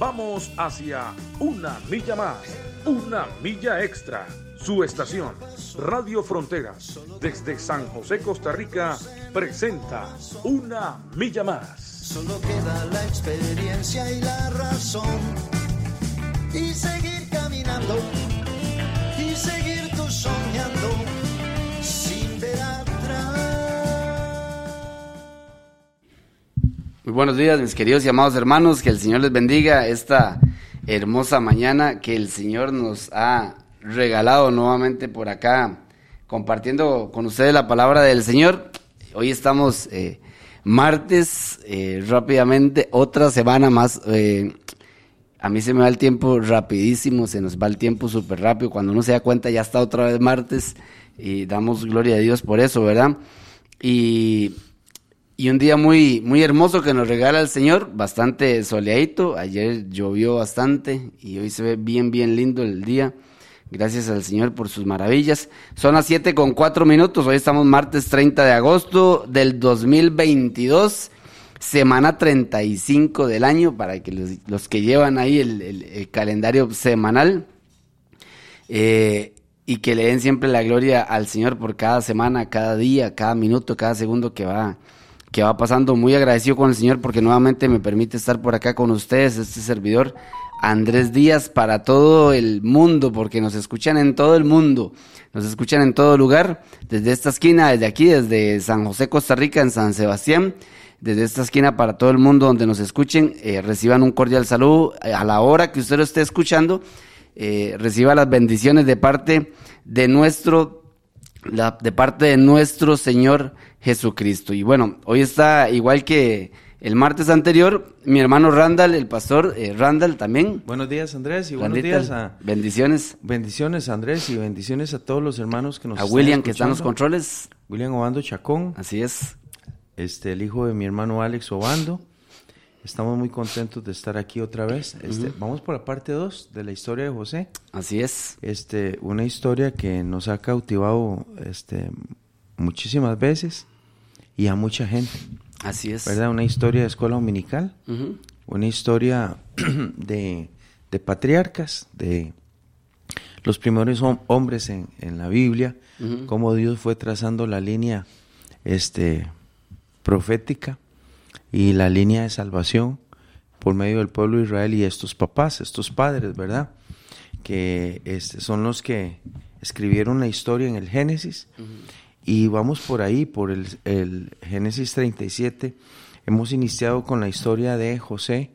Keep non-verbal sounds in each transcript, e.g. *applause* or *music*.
Vamos hacia una milla más, una milla extra. Su estación, Radio Fronteras, desde San José, Costa Rica, presenta Una Milla Más. Solo queda la experiencia y la razón. Y seguir caminando, y seguir Muy buenos días, mis queridos y amados hermanos. Que el Señor les bendiga esta hermosa mañana que el Señor nos ha regalado nuevamente por acá, compartiendo con ustedes la palabra del Señor. Hoy estamos eh, martes, eh, rápidamente, otra semana más. eh, a mí se me va el tiempo rapidísimo, se nos va el tiempo súper rápido. Cuando uno se da cuenta ya está otra vez martes y damos gloria a Dios por eso, ¿verdad? Y, y un día muy, muy hermoso que nos regala el Señor, bastante soleadito. Ayer llovió bastante y hoy se ve bien, bien lindo el día. Gracias al Señor por sus maravillas. Son las 7 con 4 minutos. Hoy estamos martes 30 de agosto del 2022, semana 35 del año, para que los, los que llevan ahí el, el- calendario semanal. eh, y que le den siempre la gloria al Señor por cada semana, cada día, cada minuto, cada segundo que va, que va pasando. Muy agradecido con el Señor porque nuevamente me permite estar por acá con ustedes, este servidor Andrés Díaz para todo el mundo, porque nos escuchan en todo el mundo, nos escuchan en todo lugar, desde esta esquina, desde aquí, desde San José, Costa Rica, en San Sebastián, desde esta esquina para todo el mundo donde nos escuchen, eh, reciban un cordial saludo eh, a la hora que usted lo esté escuchando, eh, reciba las bendiciones de parte de nuestro la- de parte de nuestro Señor Jesucristo. Y bueno, hoy está igual que el martes anterior, mi hermano Randall, el pastor eh, Randall también. Buenos días, Andrés, y buenos días a... bendiciones Bendiciones, Andrés, y bendiciones a todos los hermanos que nos a están William que está en los controles. William Obando Chacón, Así es. este, el hijo de mi hermano Alex Obando. Estamos muy contentos de estar aquí otra vez. Este, Vamos por la parte 2 de la historia de José. Así es. Este, una historia que nos ha cautivado este, muchísimas veces y a mucha gente. Así es. ¿Verdad? Una historia de escuela dominical. Una historia *clears throat* de, de patriarcas, de los primeros hom- hombres en, en la Biblia, Ujú. cómo Dios fue trazando la línea este, profética y la línea de salvación por medio del pueblo de Israel y estos papás, estos padres, ¿verdad? Que este, son los que escribieron la historia en el Génesis. Y vamos por ahí, por el, el Génesis 37. Hemos iniciado con la historia de José.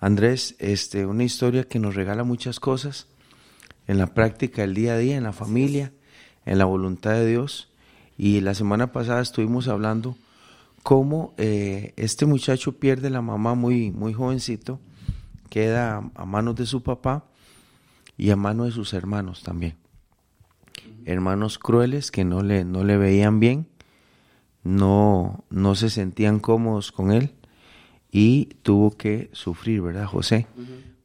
Andrés, este, una historia que nos regala muchas cosas en la práctica, el día a día, en la familia, en la voluntad de Dios. Y la semana pasada estuvimos hablando cómo eh, este muchacho pierde la mamá muy, muy jovencito, queda a, manos de su papá y a manos de sus hermanos también. Hermanos crueles que no le, no le veían bien, no, no se sentían cómodos con él y tuvo que sufrir, ¿verdad, José?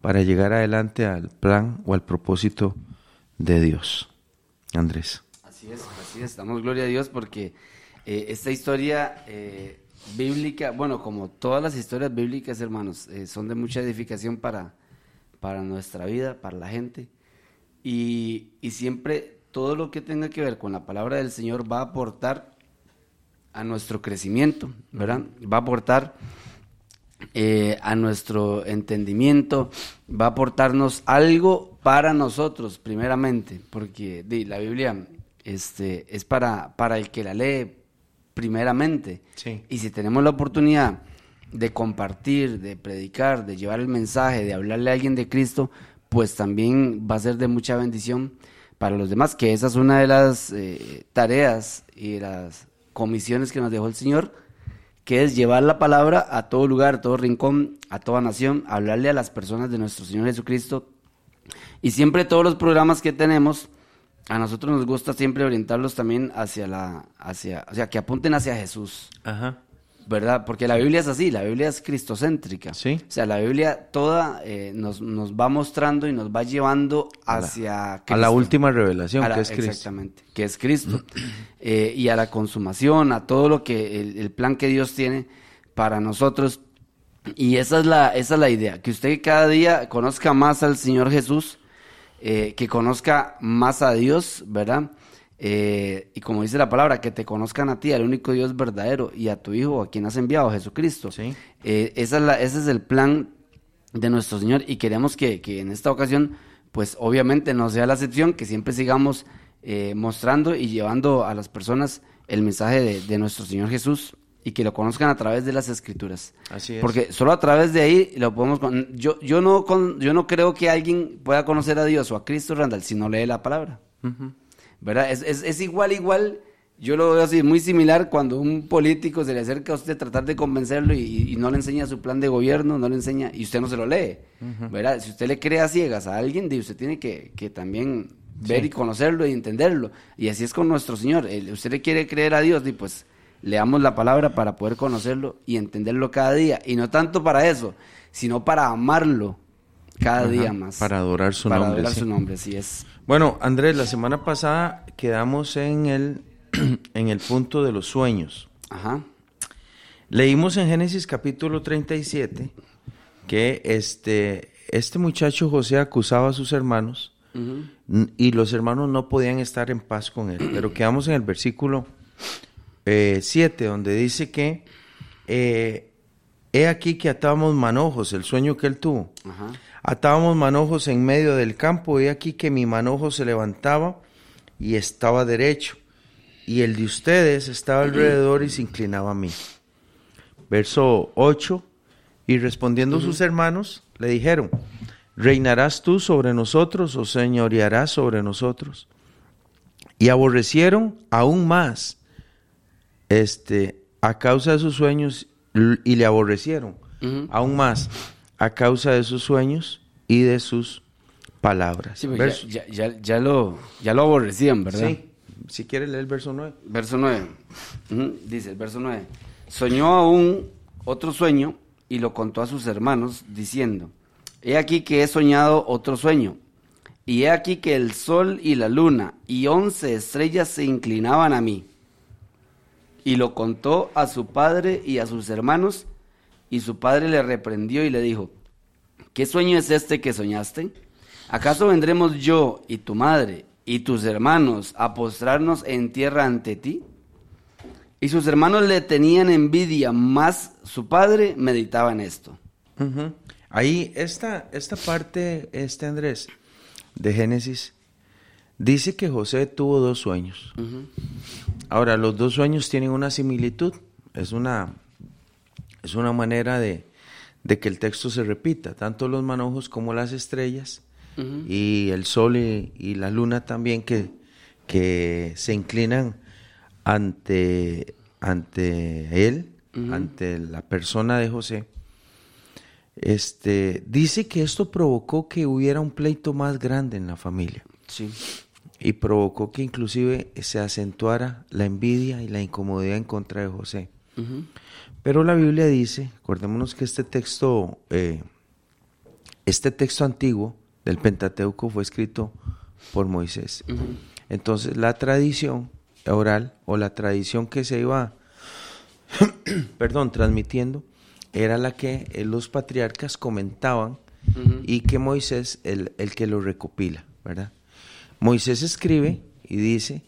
Para llegar adelante al plan o al propósito de Dios. Andrés. Así es, así es. Damos gloria a Dios porque eh, esta historia eh, bíblica, bueno, como todas las historias bíblicas, hermanos, eh, son de mucha edificación para, para nuestra vida, para la gente. Y, y siempre todo lo que tenga que ver con la palabra del Señor va a aportar a nuestro crecimiento, ¿verdad? Va a aportar a nuestro entendimiento, va a aportarnos algo para nosotros, primeramente, porque la Biblia este, es para, para el que la lee, primeramente. Sí. Y si tenemos la oportunidad de compartir, de predicar, de llevar el mensaje, de hablarle a alguien de Cristo, pues también va a ser de mucha bendición para los demás, que esa es una de las eh, tareas y de las comisiones que nos dejó el Señor, que es llevar la palabra a todo lugar, a todo rincón, a toda nación, hablarle a las personas de nuestro Señor Jesucristo. Y siempre todos los programas que tenemos, a nosotros nos gusta siempre orientarlos también hacia la, hacia, o sea, que apunten hacia Jesús. Ajá. ¿verdad? Porque la Biblia es así, la Biblia es cristocéntrica. Sí. O sea, la Biblia toda eh, nos, nos va mostrando y nos va llevando hacia A la última revelación, A la- que es Cristo. Exactamente, que es Cristo. *clears throat* Eh, y a la consumación, a todo lo que, el, el plan que Dios tiene para nosotros. Y esa es la, esa es la idea, que usted cada día conozca más al Señor Jesús, eh, que conozca más a Dios, ¿verdad? Eh, y como dice la palabra, que te conozcan a ti, al único Dios verdadero, y a tu Hijo, a quien has enviado, Jesucristo. Sí. Eh, esa es la, ese es el plan de nuestro Señor y queremos que, que en esta ocasión, pues obviamente no sea la excepción, que siempre sigamos eh, mostrando y llevando a las personas el mensaje de, de nuestro Señor Jesús y que lo conozcan a través de las escrituras. Así es. Porque solo a través de ahí lo podemos... con- Yo, yo, no, con- yo no creo que alguien pueda conocer a Dios o a Cristo, Randall, si no lee la palabra. ¿Verdad? Es, es, es igual, igual. Yo lo veo así, muy similar cuando un político se le acerca a usted tratar de convencerlo y, y no le enseña su plan de gobierno, no le enseña, y usted no se lo lee. ¿Verdad? Si usted le cree a ciegas a alguien, usted tiene que, que también ver y conocerlo y entenderlo. Y así es con nuestro Señor. Usted le quiere creer a Dios, y pues leamos la palabra para poder conocerlo y entenderlo cada día. Y no tanto para eso, sino para amarlo cada Ajá, día más. para adorar su Para nombre, adorar sí. su nombre, así es. Bueno, Andrés, la semana pasada quedamos en el, *clears throat* en el punto de los sueños. Ajá. Leímos en Génesis capítulo 37 que este, este muchacho José acusaba a sus hermanos y los hermanos no podían estar en paz con él. Pero quedamos en el versículo 7, donde dice que eh, he aquí que atábamos manojos, el sueño que él tuvo. Ajá. Atábamos manojos en medio del campo, he aquí que mi manojo se levantaba y estaba derecho, y el de ustedes estaba alrededor y se inclinaba a mí. Verso 8, y respondiendo sus hermanos, le dijeron, ¿reinarás tú sobre nosotros o señorearás sobre nosotros? Y aborrecieron aún más este, a causa de sus sueños y le aborrecieron Ujú. aún más a causa de sus sueños y de sus palabras. Sí, pues ya, ya, ya, ya lo, ya lo aborrecían, ¿verdad? Sí, si quieres leer el verso 9. Verso 9. Ujú, Dice el verso 9. Soñó aún otro sueño y lo contó a sus hermanos, diciendo, He aquí que he soñado otro sueño, y he aquí que el sol y la luna y once estrellas se inclinaban a mí. Y lo contó a su padre y a sus hermanos, y su padre le reprendió y le dijo, ¿qué sueño es este que soñaste? ¿Acaso vendremos yo y tu madre y tus hermanos a postrarnos en tierra ante ti? Y sus hermanos le tenían envidia, más su padre meditaba en esto. Ahí, esta, esta parte, este Andrés, de Génesis, dice que José tuvo dos sueños. Ahora, los dos sueños tienen una similitud, es una, es una manera de, de que el texto se repita, tanto los manojos como las estrellas, y el sol y, y la luna también que, que se inclinan ante, ante él, ante la persona de José. Este, dice que esto provocó que hubiera un pleito más grande en la familia Sí. Y provocó que inclusive se acentuara la envidia y la incomodidad en contra de José. Pero la Biblia dice, acordémonos que este texto, eh, este texto antiguo del Pentateuco fue escrito por Moisés. Entonces la tradición oral o la tradición que se iba, *coughs* perdón, transmitiendo era la que eh, los patriarcas comentaban y que Moisés el, el que lo recopila, ¿verdad? Moisés escribe y dice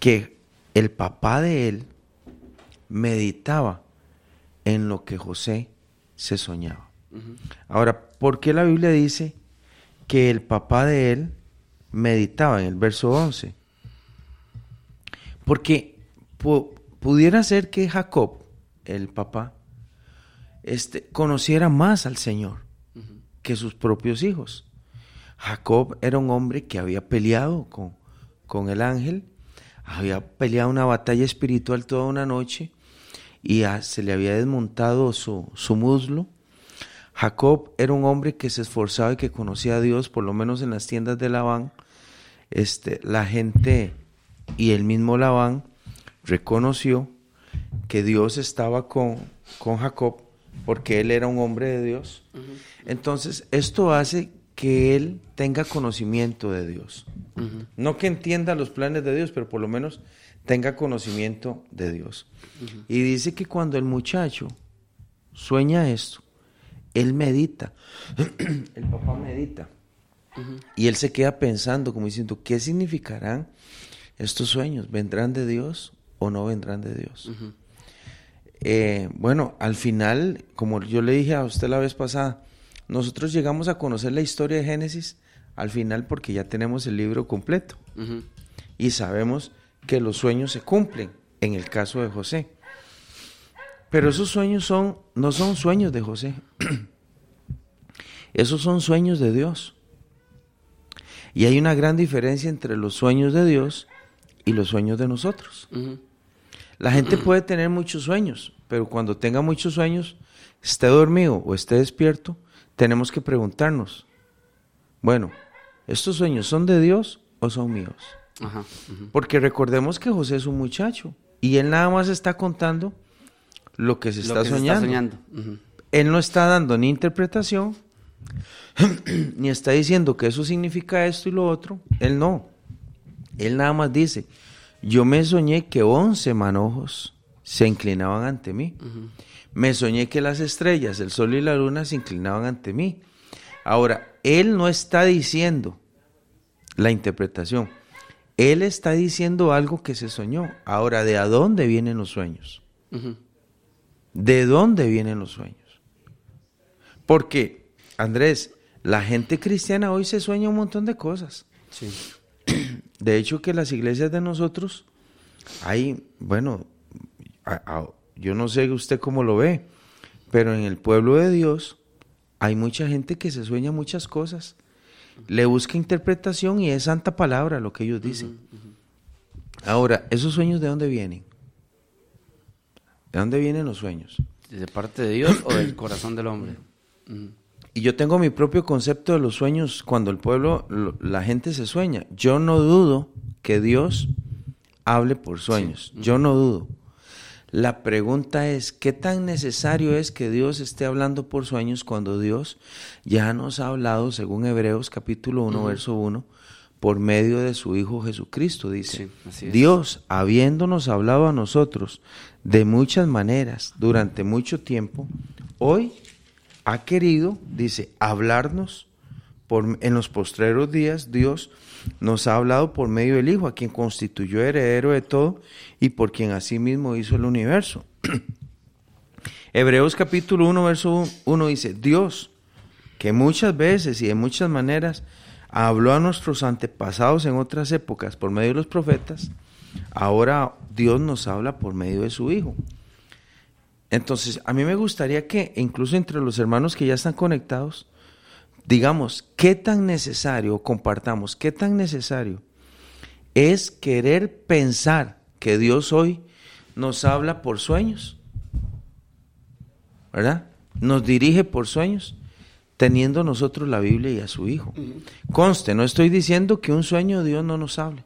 que el papá de él meditaba en lo que José se soñaba. Ahora, ¿por qué la Biblia dice que el papá de él meditaba en el verso 11? Porque pu- pudiera ser que Jacob, el papá, este, conociera más al Señor que sus propios hijos. Jacob era un hombre que había peleado con, con el ángel, había peleado una batalla espiritual toda una noche y a- se le había desmontado su, su muslo. Jacob era un hombre que se esforzaba y que conocía a Dios, por lo menos en las tiendas de Labán. Este, la gente y el mismo Labán reconoció que Dios estaba con, con Jacob, porque él era un hombre de Dios. Entonces, esto hace que él tenga conocimiento de Dios. No que entienda los planes de Dios, pero por lo menos tenga conocimiento de Dios. Y dice que cuando el muchacho sueña esto, él medita, *clears throat* el papá medita, y él se queda pensando, como diciendo, ¿qué significarán estos sueños? ¿Vendrán de Dios o no vendrán de Dios? Eh, bueno, al final, como yo le dije a usted la vez pasada, nosotros llegamos a conocer la historia de Génesis al final porque ya tenemos el libro completo y sabemos que los sueños se cumplen en el caso de José. Pero esos sueños son no son sueños de José. *clears throat* esos son sueños de Dios. Y hay una gran diferencia entre los sueños de Dios y los sueños de nosotros. La gente *clears throat* puede tener muchos sueños, pero cuando tenga muchos sueños, esté dormido o esté despierto, tenemos que preguntarnos, bueno, ¿estos sueños son de Dios o son míos? Porque recordemos que José es un muchacho y él nada más está contando lo que se está soñando. Él no está dando ni interpretación, *clears throat* ni está diciendo que eso significa esto y lo otro. Él no. Él nada más dice, yo me soñé que once manojos se inclinaban ante mí. Me soñé que las estrellas, el sol y la luna se inclinaban ante mí. Ahora, él no está diciendo la interpretación. Él está diciendo algo que se soñó. Ahora, ¿de a dónde vienen los sueños? ¿De dónde vienen los sueños? Porque, Andrés, la gente cristiana hoy se sueña un montón de cosas. De hecho, que las iglesias de nosotros hay, bueno, yo no sé usted cómo lo ve, pero en el pueblo de Dios hay mucha gente que se sueña muchas cosas. Le busca interpretación y es santa palabra lo que ellos dicen. Ahora, ¿esos sueños de dónde vienen? ¿De dónde vienen los sueños? ¿De parte de Dios o del corazón del hombre? Y yo tengo mi propio concepto de los sueños cuando el pueblo, la gente se sueña. Yo no dudo que Dios hable por sueños. Yo no dudo. La pregunta es, ¿qué tan necesario es que Dios esté hablando por sueños cuando Dios ya nos ha hablado, según Hebreos capítulo 1, verso 1, por medio de su Hijo Jesucristo? Dice, Dios, habiéndonos hablado a nosotros de muchas maneras durante mucho tiempo, hoy ha querido, dice, hablarnos en los postreros días, Dios nos ha hablado por medio del Hijo, a quien constituyó heredero de todo y por quien asimismo hizo el universo. *clears throat* Hebreos capítulo 1, verso 1 dice, Dios, que muchas veces y de muchas maneras habló a nuestros antepasados en otras épocas por medio de los profetas, ahora Dios nos habla por medio de su Hijo. Entonces, a mí me gustaría que incluso entre los hermanos que ya están conectados, digamos, qué tan necesario, compartamos, qué tan necesario es querer pensar que Dios hoy nos habla por sueños, ¿verdad? Nos dirige por sueños, teniendo nosotros la Biblia y a su Hijo. Conste, no estoy diciendo que un sueño Dios no nos hable,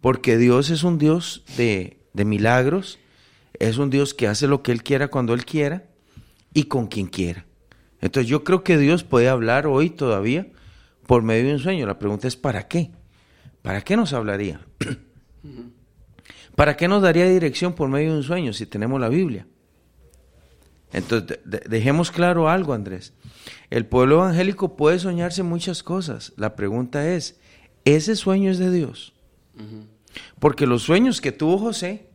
porque Dios es un Dios de, de milagros, es un Dios que hace lo que Él quiera cuando Él quiera y con quien quiera. Entonces yo creo que Dios puede hablar hoy todavía por medio de un sueño. La pregunta es ¿para qué? ¿Para qué nos hablaría? *clears throat* ¿Para qué nos daría dirección por medio de un sueño si tenemos la Biblia? Entonces, dejemos claro algo, Andrés. El pueblo evangélico puede soñarse muchas cosas. La pregunta es, ¿ese sueño es de Dios? Porque los sueños que tuvo José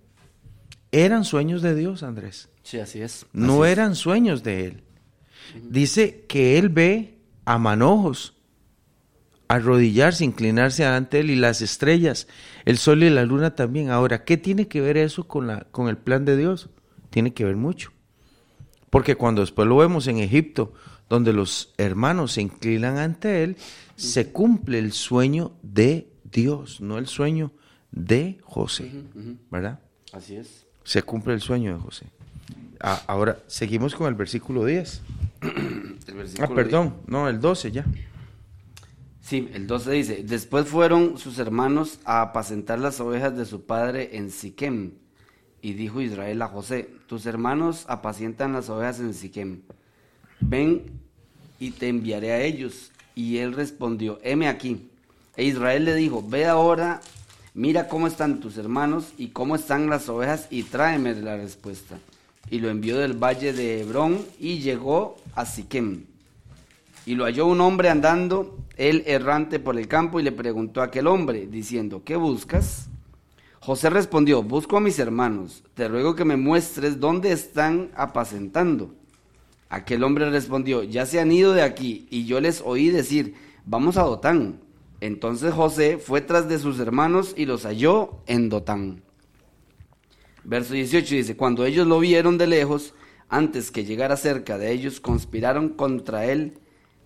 eran sueños de Dios, Andrés. Sí, así es. no eran sueños de él. Dice que él ve a manojos arrodillarse, inclinarse ante él y las estrellas, el sol y la luna también. Ahora, ¿qué tiene que ver eso con, la, con el plan de Dios? Tiene que ver mucho. Porque cuando después lo vemos en Egipto, donde los hermanos se inclinan ante él, se cumple el sueño de Dios, no el sueño de José, ¿verdad? Así es. Se cumple el sueño de José. Ah, ahora, seguimos con el versículo 10. Ah, perdón, no, el 12 ya. Sí, el 12 dice, después fueron sus hermanos a apacentar las ovejas de su padre en Siquem, Y dijo Israel a José, tus hermanos apacientan las ovejas en Siquem. Ven y te enviaré a ellos. Y él respondió, heme aquí. E Israel le dijo, ve ahora, mira cómo están tus hermanos y cómo están las ovejas y tráeme la respuesta. Y lo envió del valle de Hebrón y llegó a Siquem. Y lo halló un hombre andando, él errante por el campo, y le preguntó a aquel hombre, diciendo, ¿qué buscas? José respondió, busco a mis hermanos, te ruego que me muestres dónde están apacentando. Aquel hombre respondió, ya se han ido de aquí, y yo les oí decir, vamos a Dotán. Entonces José fue tras de sus hermanos y los halló en Dotán. Verso 18 dice, cuando ellos lo vieron de lejos, antes que llegara cerca de ellos, conspiraron contra él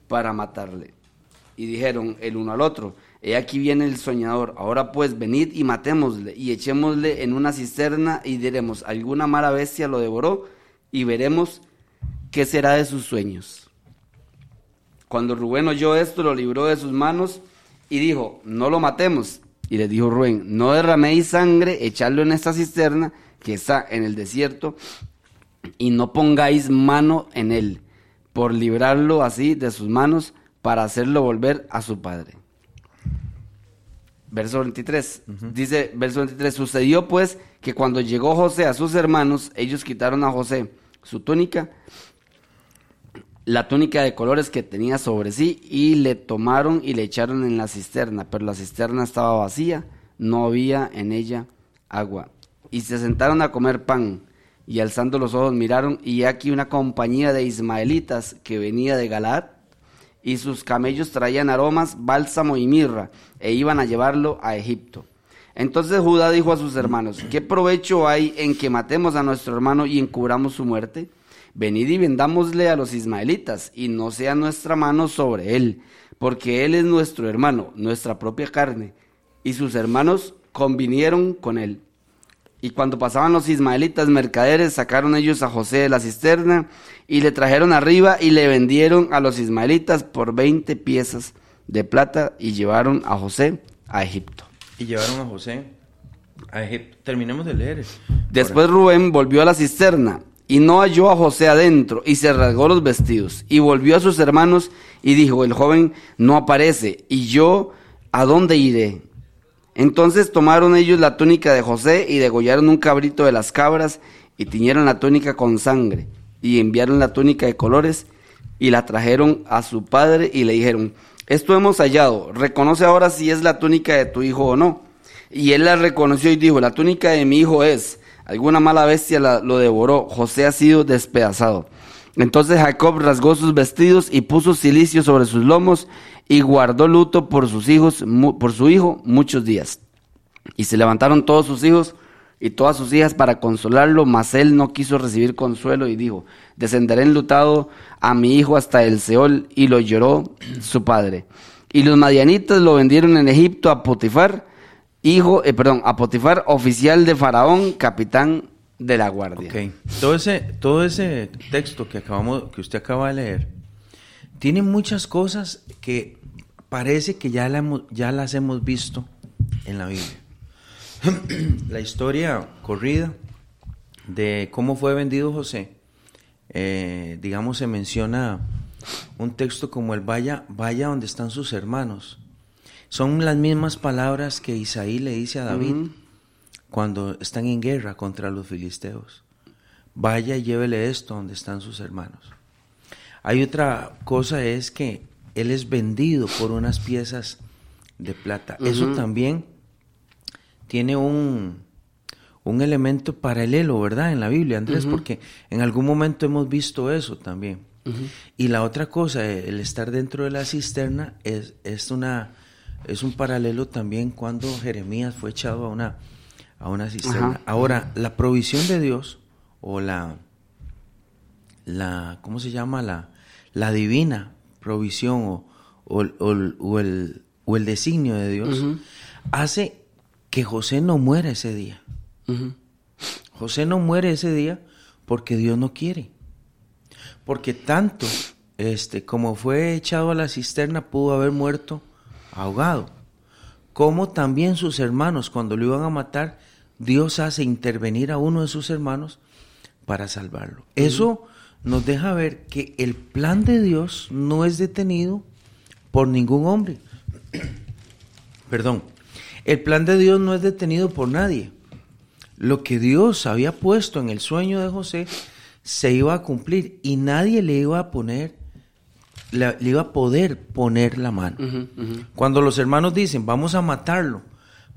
para matarle. Y dijeron el uno al otro, he aquí viene el soñador, ahora pues venid y matémosle y echémosle en una cisterna y diremos, alguna mala bestia lo devoró y veremos qué será de sus sueños. Cuando Rubén oyó esto, lo libró de sus manos y dijo, no lo matemos. Y le dijo Rubén, no derraméis sangre, echadlo en esta cisterna que está en el desierto y no pongáis mano en él, por librarlo así de sus manos para hacerlo volver a su padre. Verso 23. Dice, verso 23, sucedió pues que cuando llegó José a sus hermanos, ellos quitaron a José su túnica la túnica de colores que tenía sobre sí y le tomaron y le echaron en la cisterna, pero la cisterna estaba vacía, no había en ella agua. Y se sentaron a comer pan y alzando los ojos miraron y aquí una compañía de ismaelitas que venía de Galaad y sus camellos traían aromas, bálsamo y mirra e iban a llevarlo a Egipto. Entonces Judá dijo a sus hermanos, ¿qué provecho hay en que matemos a nuestro hermano y encubramos su muerte? venid y vendámosle a los ismaelitas, y no sea nuestra mano sobre él, porque él es nuestro hermano, nuestra propia carne. Y sus hermanos convinieron con él. Y cuando pasaban los ismaelitas mercaderes, sacaron ellos a José de la cisterna y le trajeron arriba y le vendieron a los ismaelitas por veinte piezas de plata y llevaron a José a Egipto. Y llevaron a José a Egipto. Terminemos de leer. Después Rubén volvió a la cisterna y no halló a José adentro, y se rasgó los vestidos, y volvió a sus hermanos, y dijo, el joven no aparece, y yo, ¿a dónde iré? Entonces tomaron ellos la túnica de José, y degollaron un cabrito de las cabras, y tiñeron la túnica con sangre, y enviaron la túnica de colores, y la trajeron a su padre, y le dijeron, esto hemos hallado, reconoce ahora si es la túnica de tu hijo o no. Y él la reconoció y dijo, la túnica de mi hijo es, alguna mala bestia lo devoró. José ha sido despedazado. Entonces Jacob rasgó sus vestidos y puso silicio sobre sus lomos y guardó luto por sus hijos, por su hijo, muchos días. Y se levantaron todos sus hijos y todas sus hijas para consolarlo, mas él no quiso recibir consuelo y dijo, descenderé enlutado a mi hijo hasta el Seol, y lo lloró su padre. Y los madianitas lo vendieron en Egipto a Potifar, hijo, eh, perdón, a Potifar, oficial de Faraón, capitán de la guardia. Okay. Todo ese, todo ese texto que acabamos, que usted acaba de leer, tiene muchas cosas que parece que ya, ya las hemos visto en la Biblia. *clears throat* la historia corrida de cómo fue vendido José, eh, digamos, se menciona un texto como el vaya, vaya donde están sus hermanos. Son las mismas palabras que Isaí le dice a David cuando están en guerra contra los filisteos. Vaya y llévele esto donde están sus hermanos. Hay otra cosa es que él es vendido por unas piezas de plata. Eso también tiene un, un elemento paralelo, ¿verdad? En la Biblia, Andrés, porque en algún momento hemos visto eso también. Y la otra cosa, el estar dentro de la cisterna, es, es una es un paralelo también cuando Jeremías fue echado a una, a una cisterna. Ahora, la provisión de Dios, o la, la ¿cómo se llama? La, la divina provisión o, o, o, el, o el designio de Dios, hace que José no muera ese día. José no muere ese día porque Dios no quiere. Porque tanto este, como fue echado a la cisterna, pudo haber muerto ahogado. Como también sus hermanos, cuando lo iban a matar, Dios hace intervenir a uno de sus hermanos para salvarlo. Eso nos deja ver que el plan de Dios no es detenido por ningún hombre. *clears throat* Perdón. El plan de Dios no es detenido por nadie. Lo que Dios había puesto en el sueño de José se iba a cumplir y nadie le iba a poner, le, iba a poder poner la mano. Cuando los hermanos dicen, vamos a matarlo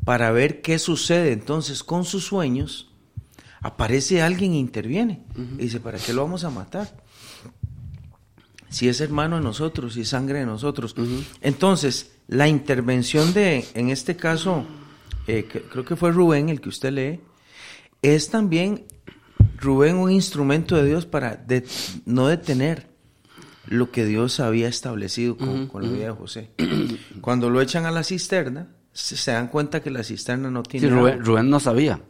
para ver qué sucede entonces con sus sueños, aparece alguien e interviene. Y dice, ¿para qué lo vamos a matar? Si es hermano de nosotros, si es sangre de nosotros. Entonces, la intervención de, en este caso, eh, creo que fue Rubén el que usted lee, es también Rubén un instrumento de Dios para no detener lo que Dios había establecido con, la vida de José. Cuando lo echan a la cisterna, se, dan cuenta que la cisterna no tiene. Sí, Rubén, no sabía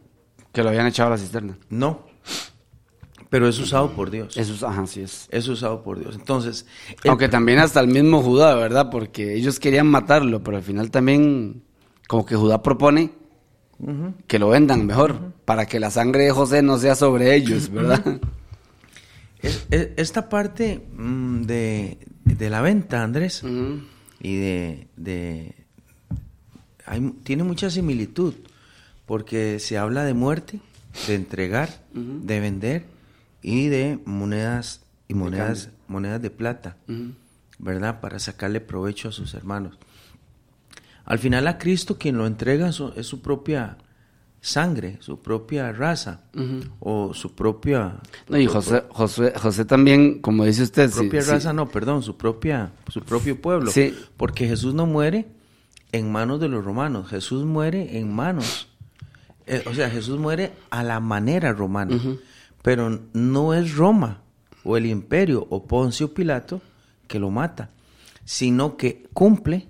que lo habían echado a la cisterna. No. Pero es usado por Dios. Eso, ajá, sí es. Es usado por Dios. Entonces. Aunque también hasta el mismo Judá, ¿verdad? Porque ellos querían matarlo, pero al final también, como que Judá propone que lo vendan mejor, para que la sangre de José no sea sobre ellos, ¿verdad? esta parte mm, de, la venta, Andrés, y de... tiene mucha similitud, porque se habla de muerte, de entregar, de vender y de monedas y monedas, monedas de plata, ¿verdad? Para sacarle provecho a sus hermanos. Al final a Cristo quien lo entrega es su propia sangre, su propia raza o su propia... No, y José, José, José también, como dice usted... Su propia raza, no, perdón, su, propia, su propio pueblo. Sí. Porque Jesús no muere en manos de los romanos, Jesús muere en manos, eh, o sea, Jesús muere a la manera romana, pero no es Roma o el imperio o Poncio Pilato que lo mata, sino que cumple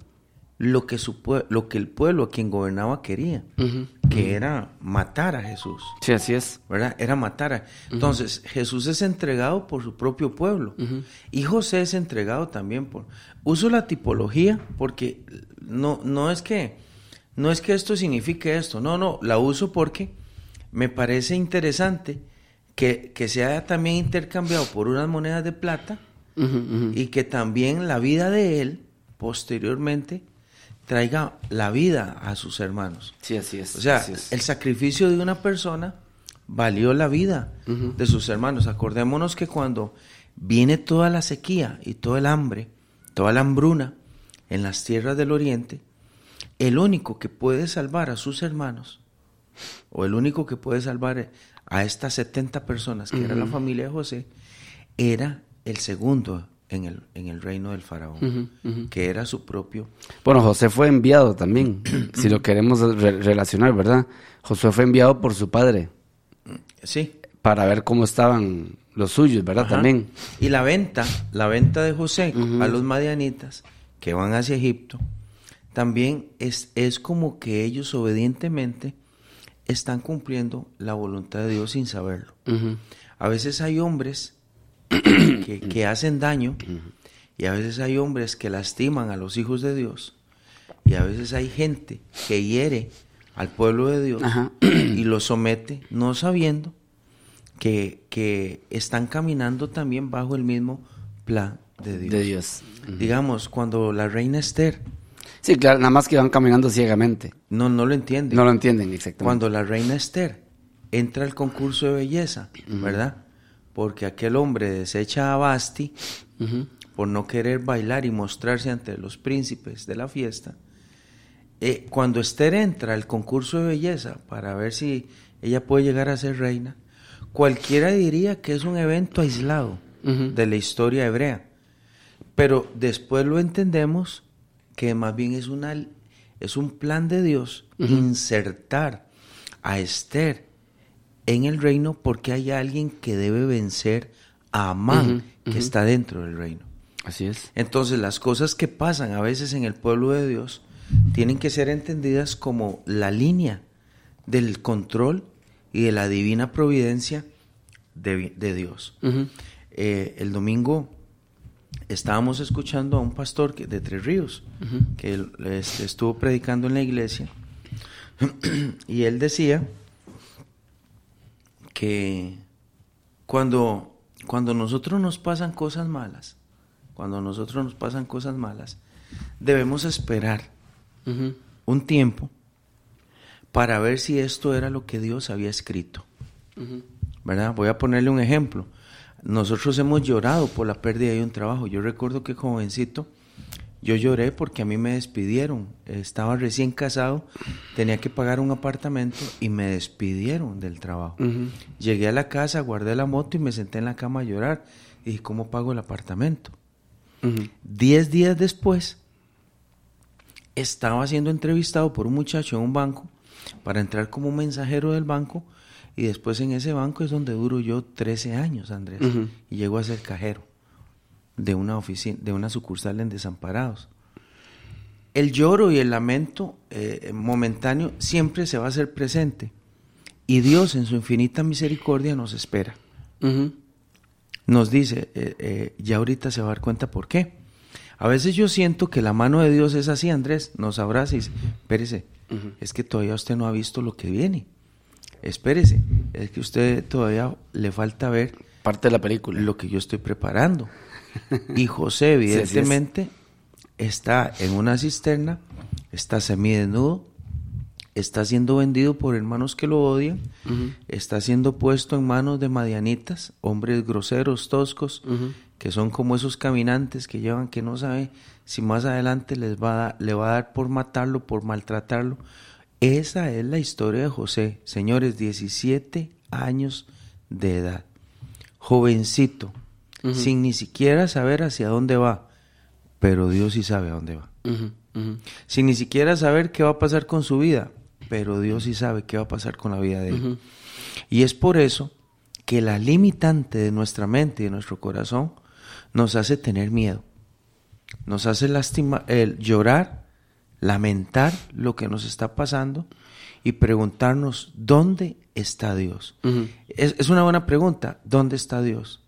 lo que, su, lo que el pueblo a quien gobernaba quería, que era matar a Jesús. Sí, así es. ¿Verdad? Era matar a... Entonces, Jesús es entregado por su propio pueblo y José es entregado también por... Uso la tipología porque no, no, es que, no es que esto signifique esto, no, no, la uso porque me parece interesante que, que se haya también intercambiado por unas monedas de plata y que también la vida de él posteriormente traiga la vida a sus hermanos. Sí, así es. O sea, el sacrificio de una persona valió la vida de sus hermanos. Acordémonos que cuando viene toda la sequía y todo el hambre, toda la hambruna en las tierras del oriente, el único que puede salvar a sus hermanos, o el único que puede salvar a estas 70 personas, que era la familia de José, era el segundo en el, en el reino del faraón, que era su propio. Bueno, José fue enviado también, *clears throat* si lo queremos relacionar, ¿verdad? José fue enviado por su padre. Sí. Para ver cómo estaban los suyos, ¿verdad? También. Y la venta, la venta de José a los madianitas que van hacia Egipto, también es, es como que ellos obedientemente están cumpliendo la voluntad de Dios sin saberlo. A veces hay hombres que, hacen daño y a veces hay hombres que lastiman a los hijos de Dios y a veces hay gente que hiere al pueblo de Dios y lo somete no sabiendo que, que, están caminando también bajo el mismo plan de Dios. De Dios. Digamos, cuando la reina Esther... Sí, claro, nada más que van caminando ciegamente. No, no lo entienden. No lo entienden, exactamente. Cuando la reina Esther entra al concurso de belleza, ¿verdad? Porque aquel hombre desecha a Basti por no querer bailar y mostrarse ante los príncipes de la fiesta. Eh, cuando Esther entra al concurso de belleza para ver si ella puede llegar a ser reina, cualquiera diría que es un evento aislado de la historia hebrea. Pero después lo entendemos que más bien es, una, es un plan de Dios insertar a Esther en el reino porque hay alguien que debe vencer a Amán, que está dentro del reino. Así es. Entonces las cosas que pasan a veces en el pueblo de Dios tienen que ser entendidas como la línea del control y de la divina providencia de, Dios. Eh, el domingo estábamos escuchando a un pastor de Tres Ríos que este, estuvo predicando en la iglesia *clears throat* y él decía que cuando, cuando nosotros nos pasan cosas malas, cuando nosotros nos pasan cosas malas, debemos esperar un tiempo para ver si esto era lo que Dios había escrito. ¿Verdad? Voy a ponerle un ejemplo. Nosotros hemos llorado por la pérdida de un trabajo. Yo recuerdo que jovencito yo lloré porque a mí me despidieron. Estaba recién casado, tenía que pagar un apartamento y me despidieron del trabajo. Llegué a la casa, guardé la moto y me senté en la cama a llorar. Y dije, ¿cómo pago el apartamento? Diez días después, estaba siendo entrevistado por un muchacho en un banco para entrar como mensajero del banco y después en ese banco es donde duro yo 13 años, Andrés, y llego a ser cajero de una oficina, de una sucursal en Desamparados. El lloro y el lamento eh, momentáneo siempre se va a hacer presente y Dios en su infinita misericordia nos espera. Nos dice, eh, eh, ya ahorita se va a dar cuenta por qué. A veces yo siento que la mano de Dios es así, Andrés, nos abraza y dice, espérese, es que todavía usted no ha visto lo que viene. Espérese, es que usted todavía le falta ver parte de la película. Lo que yo estoy preparando. Y José, evidentemente, está en una cisterna, está semidesnudo, está siendo vendido por hermanos que lo odian, está siendo puesto en manos de madianitas, hombres groseros, toscos, que son como esos caminantes que llevan que no sabe si más adelante les va a le va a dar por matarlo, por maltratarlo. Esa es la historia de José, señores, 17 años de edad, jovencito, sin ni siquiera saber hacia dónde va, pero Dios sí sabe a dónde va. Sin ni siquiera saber qué va a pasar con su vida, pero Dios sí sabe qué va a pasar con la vida de él. Y es por eso que la limitante de nuestra mente y de nuestro corazón nos hace tener miedo, nos hace lastimar, el llorar, lamentar lo que nos está pasando y preguntarnos dónde está Dios. es, es, una buena pregunta, ¿dónde está Dios?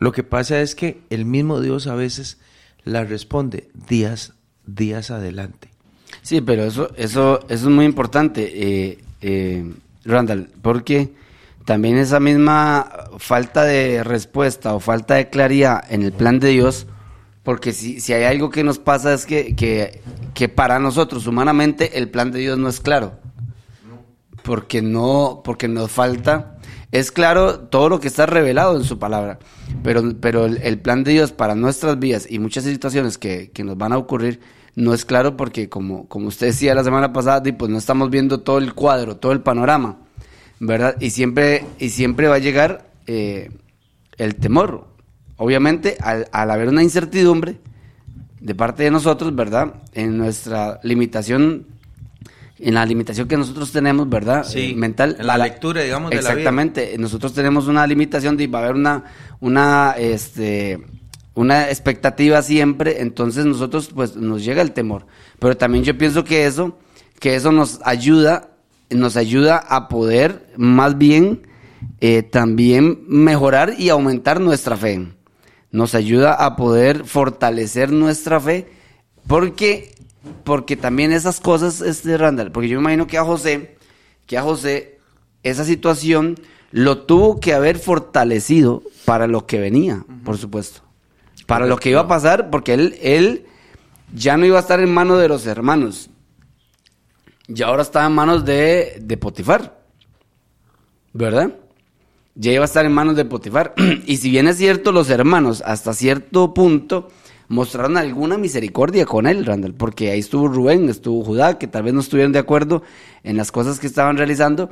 Lo que pasa es que el mismo Dios a veces la responde días, días adelante. Sí, pero eso, eso, eso es muy importante, eh, eh, Randall, porque también esa misma falta de respuesta o falta de claridad en el plan de Dios, porque si, si hay algo que nos pasa es que, que, que para nosotros humanamente el plan de Dios no es claro. Porque no, porque nos falta es claro todo lo que está revelado en su palabra, pero, pero el, plan de Dios para nuestras vidas y muchas situaciones que, nos van a ocurrir no es claro porque, como, como usted decía la semana pasada, pues no estamos viendo todo el cuadro, todo el panorama, ¿verdad? Y siempre, y siempre va a llegar eh, el temor. Obviamente, al haber una incertidumbre de parte de nosotros, ¿verdad? En nuestra limitación en la limitación que nosotros tenemos, ¿verdad? Sí, eh, mental. En la, lectura, digamos, de la vida. Exactamente. Nosotros tenemos una limitación de va a haber una, una, este, una expectativa siempre, entonces nosotros, pues, nos llega el temor. Pero también yo pienso que eso, que eso nos ayuda, nos ayuda a poder más bien eh, también mejorar y aumentar nuestra fe. Nos ayuda a poder fortalecer nuestra fe porque porque también esas cosas, este Randall, porque yo me imagino que a José, que a José, esa situación lo tuvo que haber fortalecido para lo que venía, por supuesto. Para lo que iba a pasar, porque él, él ya no iba a estar en manos de los hermanos. Y ahora estaba en manos de, de Potifar. ¿Verdad? Ya iba a estar en manos de Potifar. *clears throat* y si bien es cierto, los hermanos, hasta cierto punto, mostraron alguna misericordia con él, Randall, porque ahí estuvo Rubén, estuvo Judá, que tal vez no estuvieron de acuerdo en las cosas que estaban realizando,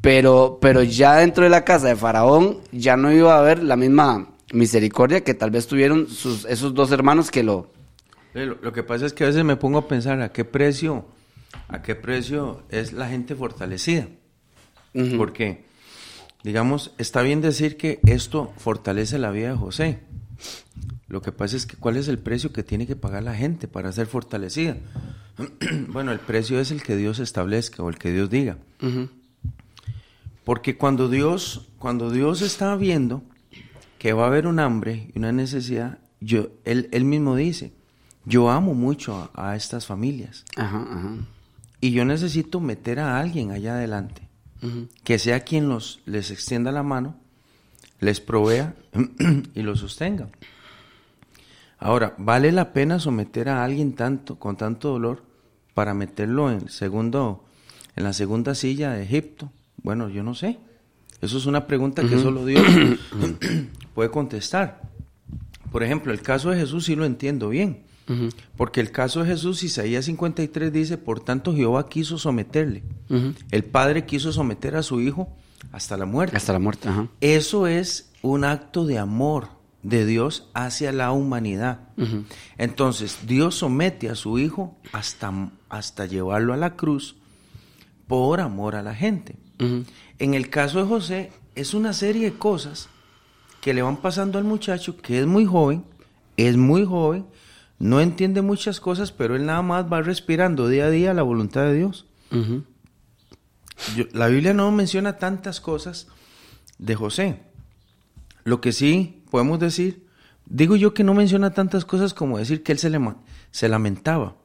pero, pero ya dentro de la casa de Faraón ya no iba a haber la misma misericordia que tal vez tuvieron sus, esos dos hermanos que lo... Lo, que pasa es que a veces me pongo a pensar a qué precio, a qué precio es la gente fortalecida. Porque, digamos, está bien decir que esto fortalece la vida de José lo que pasa es que cuál es el precio que tiene que pagar la gente para ser fortalecida. *clears throat* bueno, el precio es el que Dios establezca o el que Dios diga. Porque cuando Dios, cuando Dios está viendo que va a haber un hambre y una necesidad, yo, él, él mismo dice, yo amo mucho a, estas familias. Y yo necesito meter a alguien allá adelante. que sea quien los, les extienda la mano, les provea *clears throat* y los sostenga. Ahora, ¿vale la pena someter a alguien tanto, con tanto dolor, para meterlo en, segundo, en la segunda silla de Egipto? Bueno, yo no sé. Eso es una pregunta que solo Dios *clears throat* puede contestar. Por ejemplo, el caso de Jesús sí lo entiendo bien. Porque el caso de Jesús, Isaías 53 dice, por tanto Jehová quiso someterle. El Padre quiso someter a su Hijo hasta la muerte. Hasta la muerte, ajá. Eso es un acto de amor de Dios hacia la humanidad. Entonces, Dios somete a su Hijo hasta, hasta llevarlo a la cruz por amor a la gente. En el caso de José, es una serie de cosas que le van pasando al muchacho que es muy joven, es muy joven, no entiende muchas cosas, pero él nada más va respirando día a día la voluntad de Dios. la Biblia no menciona tantas cosas de José. Lo que sí podemos decir, digo yo que no menciona tantas cosas como decir que él se, le, se lamentaba.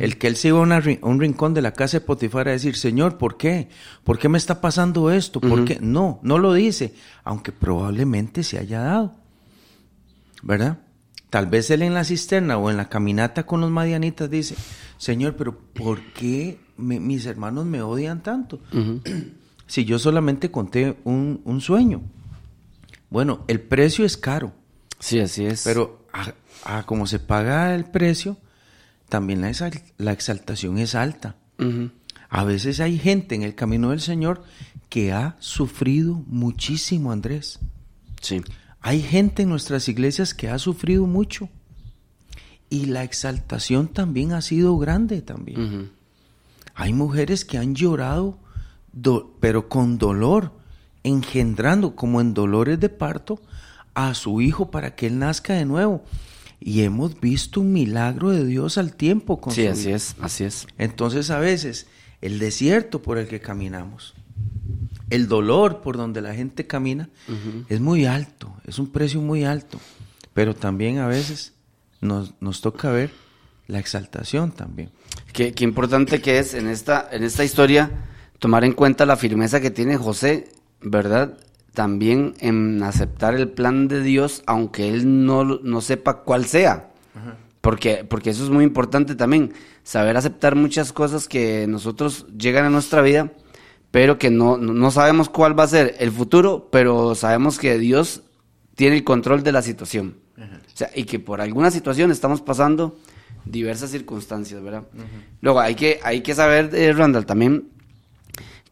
El que él se iba a, un rincón de la casa de Potifar a decir, Señor, ¿por qué? ¿Por qué me está pasando esto? ¿Por qué? No, no lo dice, aunque probablemente se haya dado. ¿Verdad? Tal vez él en la cisterna o en la caminata con los madianitas dice, Señor, pero ¿por qué mis hermanos me odian tanto? si yo solamente conté un, sueño. Bueno, el precio es caro. Sí, así es. Pero a, como se paga el precio, también la, la exaltación es alta. A veces hay gente en el camino del Señor que ha sufrido muchísimo, Andrés. Sí. Hay gente en nuestras iglesias que ha sufrido mucho y la exaltación también ha sido grande también. Hay mujeres que han llorado, pero con dolor, engendrando como en dolores de parto a su hijo para que él nazca de nuevo. Y hemos visto un milagro de Dios al tiempo con Sí, así es, así es. Entonces a veces el desierto por el que caminamos el dolor por donde la gente camina es muy alto, es un precio muy alto, pero también a veces nos, nos toca ver la exaltación también. Qué, qué, importante que es en esta, en esta historia tomar en cuenta la firmeza que tiene José, ¿verdad? También en aceptar el plan de Dios, aunque él no, no sepa cuál sea. Porque, porque eso es muy importante también, saber aceptar muchas cosas que nosotros llegan a nuestra vida pero que no, no sabemos cuál va a ser el futuro, pero sabemos que Dios tiene el control de la situación. O sea, y que por alguna situación estamos pasando diversas circunstancias, ¿verdad? Luego, hay que, hay que saber, eh, Randall, también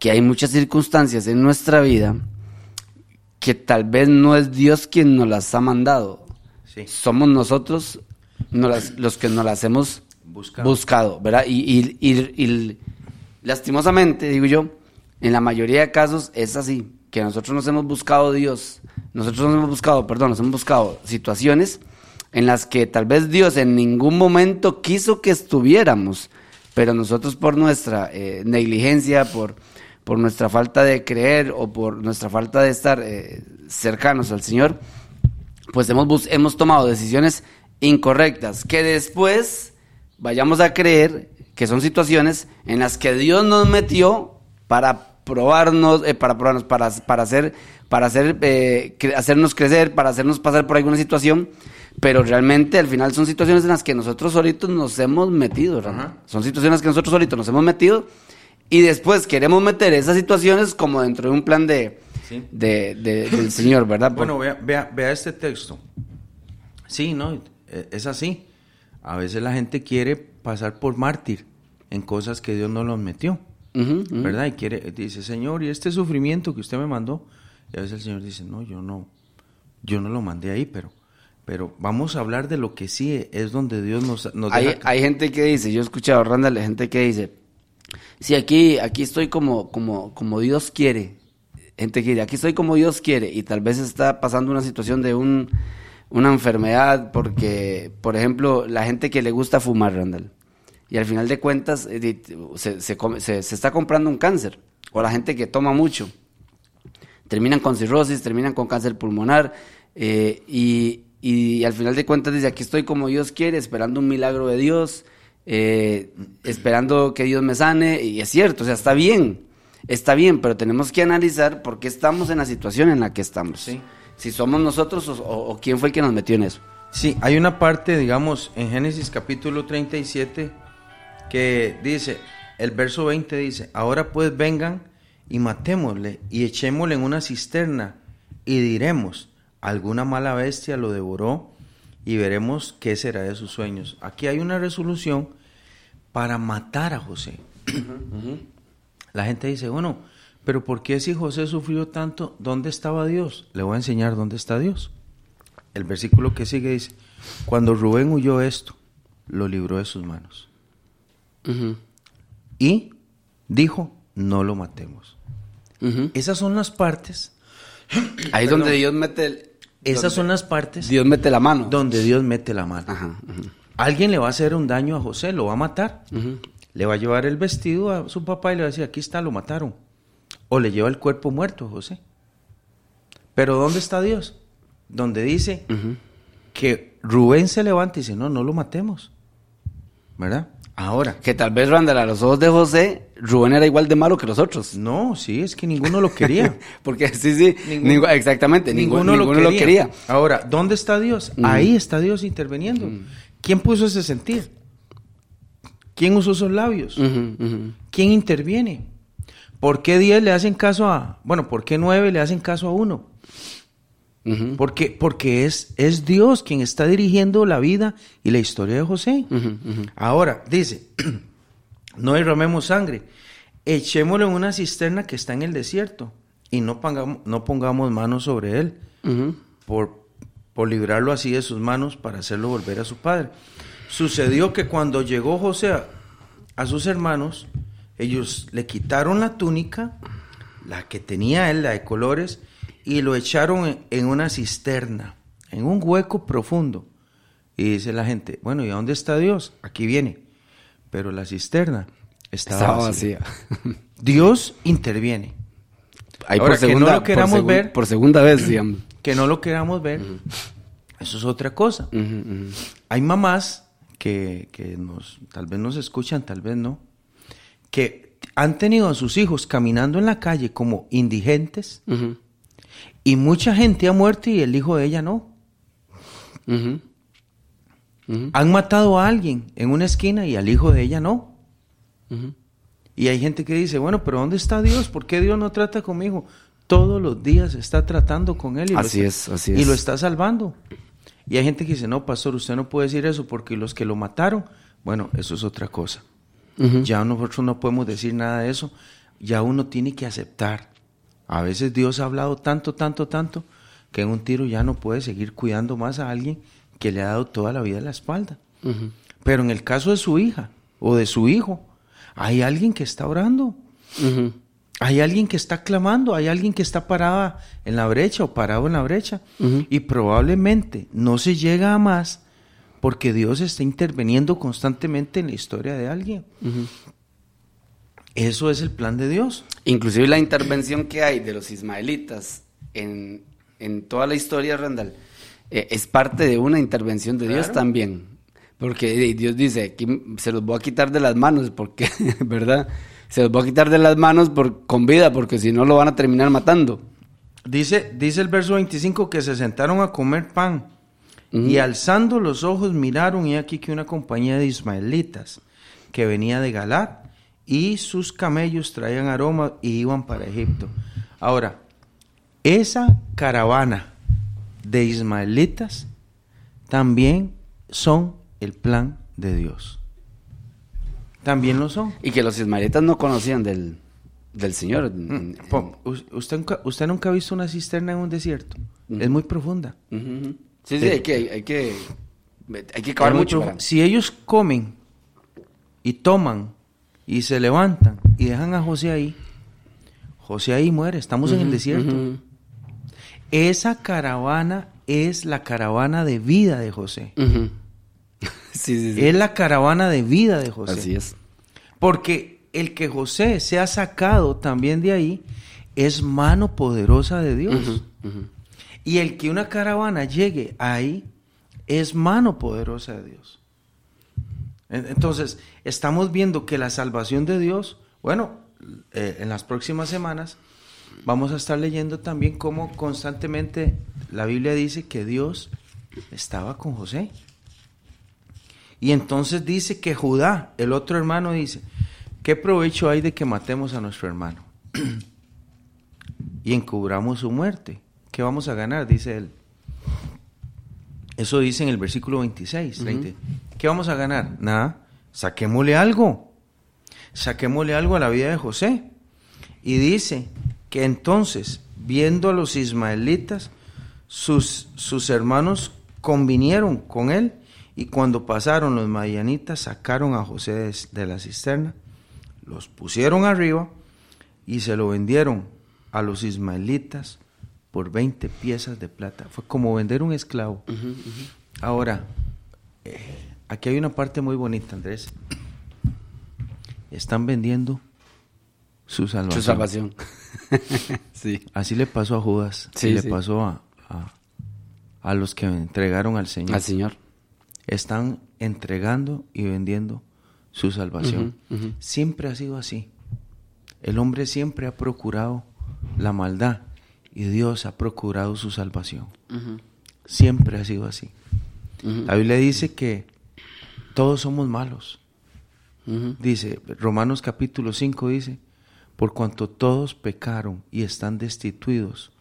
que hay muchas circunstancias en nuestra vida que tal vez no es Dios quien nos las ha mandado. Somos nosotros los que nos las hemos buscado, ¿verdad? y, y lastimosamente, digo yo, en la mayoría de casos es así, que nosotros nos hemos buscado Dios, nosotros nos hemos buscado, perdón, nos hemos buscado situaciones en las que tal vez Dios en ningún momento quiso que estuviéramos, pero nosotros por nuestra eh, negligencia, por, por nuestra falta de creer o por nuestra falta de estar eh, cercanos al Señor, pues hemos, hemos tomado decisiones incorrectas que después vayamos a creer que son situaciones en las que Dios nos metió para probarnos, eh, para probarnos, para, para hacer, para hacer, eh, hacernos crecer, para hacernos pasar por alguna situación, pero realmente al final son situaciones en las que nosotros solitos nos hemos metido, Son situaciones que nosotros solitos nos hemos metido y después queremos meter esas situaciones como dentro de un plan de, de, del *laughs* Señor, ¿verdad? Bueno, vea, vea, vea este texto. Sí, no, e, es así. A veces la gente quiere pasar por mártir en cosas que Dios no los metió. ¿verdad? Y quiere, dice, Señor, ¿y este sufrimiento que usted me mandó? Y a veces el Señor dice, no, yo no, yo no lo mandé ahí, pero, pero vamos a hablar de lo que sí es donde Dios nos, nos hay, hay gente que dice, yo he escuchado, Randall, gente que dice, sí, aquí, aquí estoy como, como, como Dios quiere. Gente dice, aquí estoy como Dios quiere, y tal vez está pasando una situación de un, una enfermedad, porque, por ejemplo, la gente que le gusta fumar, Randall y al final de cuentas eh, se, se, está comprando un cáncer. O la gente que toma mucho. Terminan con cirrosis, terminan con cáncer pulmonar eh, y, al final de cuentas dice, aquí estoy como Dios quiere, esperando un milagro de Dios, eh, esperando que Dios me sane y es cierto, o sea, está bien. está bien, pero tenemos que analizar por qué estamos en la situación en la que estamos. Sí. Si somos nosotros o, o quién fue el que nos metió en eso. Sí, hay una parte, digamos, en Génesis capítulo 37 que dice, el verso 20 dice, ahora pues vengan y matémosle y echémosle en una cisterna y diremos, alguna mala bestia lo devoró y veremos qué será de sus sueños. Aquí hay una resolución para matar a José. La gente dice, bueno, pero ¿por qué si José sufrió tanto, dónde estaba Dios? Le voy a enseñar dónde está Dios. El versículo que sigue dice, cuando Rubén huyó esto, lo libró de sus manos. Y dijo, no lo matemos. Esas son las partes, Ahí es donde Dios mete el- esas son las partes Dios mete la mano. donde Dios mete la mano. Ajá, Alguien le va a hacer un daño a José, lo va a matar. Le va a llevar el vestido a su papá y le va a decir, aquí está, lo mataron. O le lleva el cuerpo muerto a José. Pero ¿dónde está Dios? Donde dice que Rubén se levanta y dice, no, no lo matemos. ¿Verdad? Ahora, Que tal vez, Randall, a los ojos de José, Rubén era igual de malo que los otros. no, sí, es que ninguno lo quería. *laughs* Porque sí, sí, Ninguno- ningu- exactamente, ninguno, ninguno lo, quería. Ahora, ¿dónde está Dios? Mm. Ahí está Dios interviniendo. ¿Quién puso ese sentir? ¿Quién usó esos labios? ¿Quién interviene? ¿Por qué 10 le hacen caso a, bueno, por qué 9 le hacen caso a uno? Porque, porque es, es Dios quien está dirigiendo la vida y la historia de José. Ahora, dice, *clears throat* no derramemos sangre, echémoslo en una cisterna que está en el desierto y no pongamos, no pongamos manos sobre él por, por librarlo así de sus manos para hacerlo volver a su padre. Sucedió que cuando llegó José a, a sus hermanos, ellos le quitaron la túnica, la que tenía él, la de colores, y lo echaron en, una cisterna, en un hueco profundo. Y dice la gente, bueno, ¿y a dónde está Dios? Aquí viene. Pero la cisterna estaba, Estaba vacía. vacía. *laughs* Dios interviene. Ahora, por que no segunda, lo queramos por ver. Por segunda vez, digamos. Que no lo queramos ver, eso es otra cosa. Hay mamás que, que nos, tal vez nos escuchan, tal vez no, que han tenido a sus hijos caminando en la calle como indigentes y mucha gente ha muerto y el hijo de ella no. Han matado a alguien en una esquina y al hijo de ella no. Y hay gente que dice, bueno, pero ¿dónde está Dios? ¿Por qué Dios no trata conmigo? Todos los días está tratando con él y, Así lo, es, está, así y lo está salvando. Y hay gente que dice, no, pastor, usted no puede decir eso porque los que lo mataron, bueno, eso es otra cosa. Ya nosotros no podemos decir nada de eso. Ya uno tiene que aceptar. A veces Dios ha hablado tanto, tanto, tanto, que en un tiro ya no puede seguir cuidando más a alguien que le ha dado toda la vida en la espalda. Pero en el caso de su hija o de su hijo, hay alguien que está orando. Hay alguien que está clamando, hay alguien que está parada en la brecha o parado en la brecha. Y probablemente no se llega a más porque Dios está interviniendo constantemente en la historia de alguien. Eso es el plan de Dios. Inclusive la intervención que hay de los ismaelitas en, en toda la historia, Randall, eh, es parte de una intervención de Dios también. Porque Dios dice, se los voy a quitar de las manos, porque, *laughs* ¿verdad? Se los voy a quitar de las manos por, con vida, porque si no lo van a terminar matando. Dice, dice el verso 25 que se sentaron a comer pan y alzando los ojos miraron y aquí que una compañía de ismaelitas que venía de Galat y sus camellos traían aroma y iban para Egipto. Ahora, esa caravana de ismaelitas también son el plan de Dios. También lo son. Y que los ismaelitas no conocían del, del Señor. Mm, usted, nunca, usted nunca ha visto una cisterna en un desierto. Es muy profunda. Sí, sí, Eh, hay que, hay que, hay que cavar mucho. para- Si ellos comen y toman y se levantan y dejan a José ahí, José ahí muere. Estamos en el desierto. Esa caravana es la caravana de vida de José. *laughs* Sí, sí, sí. Es la caravana de vida de José. Así es. Porque el que José se ha sacado también de ahí es mano poderosa de Dios. Y el que una caravana llegue ahí es mano poderosa de Dios. En- Entonces, estamos viendo que la salvación de Dios, bueno, eh, en las próximas semanas vamos a estar leyendo también cómo constantemente la Biblia dice que Dios estaba con José. Y entonces dice que Judá, el otro hermano, dice, ¿qué provecho hay de que matemos a nuestro hermano? *clears throat* y encubramos su muerte. ¿Qué vamos a ganar? Dice él. Eso dice en el versículo 26, 30. ¿Qué vamos a ganar? Nada. Saquémosle algo. Saquémosle algo a la vida de José. Y dice que entonces, viendo a los ismaelitas, sus, sus hermanos convinieron con él y cuando pasaron los madianitas sacaron a José de, de la cisterna, los pusieron arriba y se lo vendieron a los ismaelitas por 20 piezas de plata. Fue como vender un esclavo. Ahora, eh, aquí hay una parte muy bonita, Andrés. Están vendiendo su salvación. Su salvación. *laughs* sí. Así le pasó a Judas. Sí, y le sí. pasó a, a, a los que entregaron al Señor. Al Señor. Están entregando y vendiendo su salvación. Siempre ha sido así. El hombre siempre ha procurado la maldad y Dios ha procurado su salvación. Siempre ha sido así. La Biblia dice que todos somos malos. Dice, Romanos capítulo 5 dice, por cuanto todos pecaron y están destituidos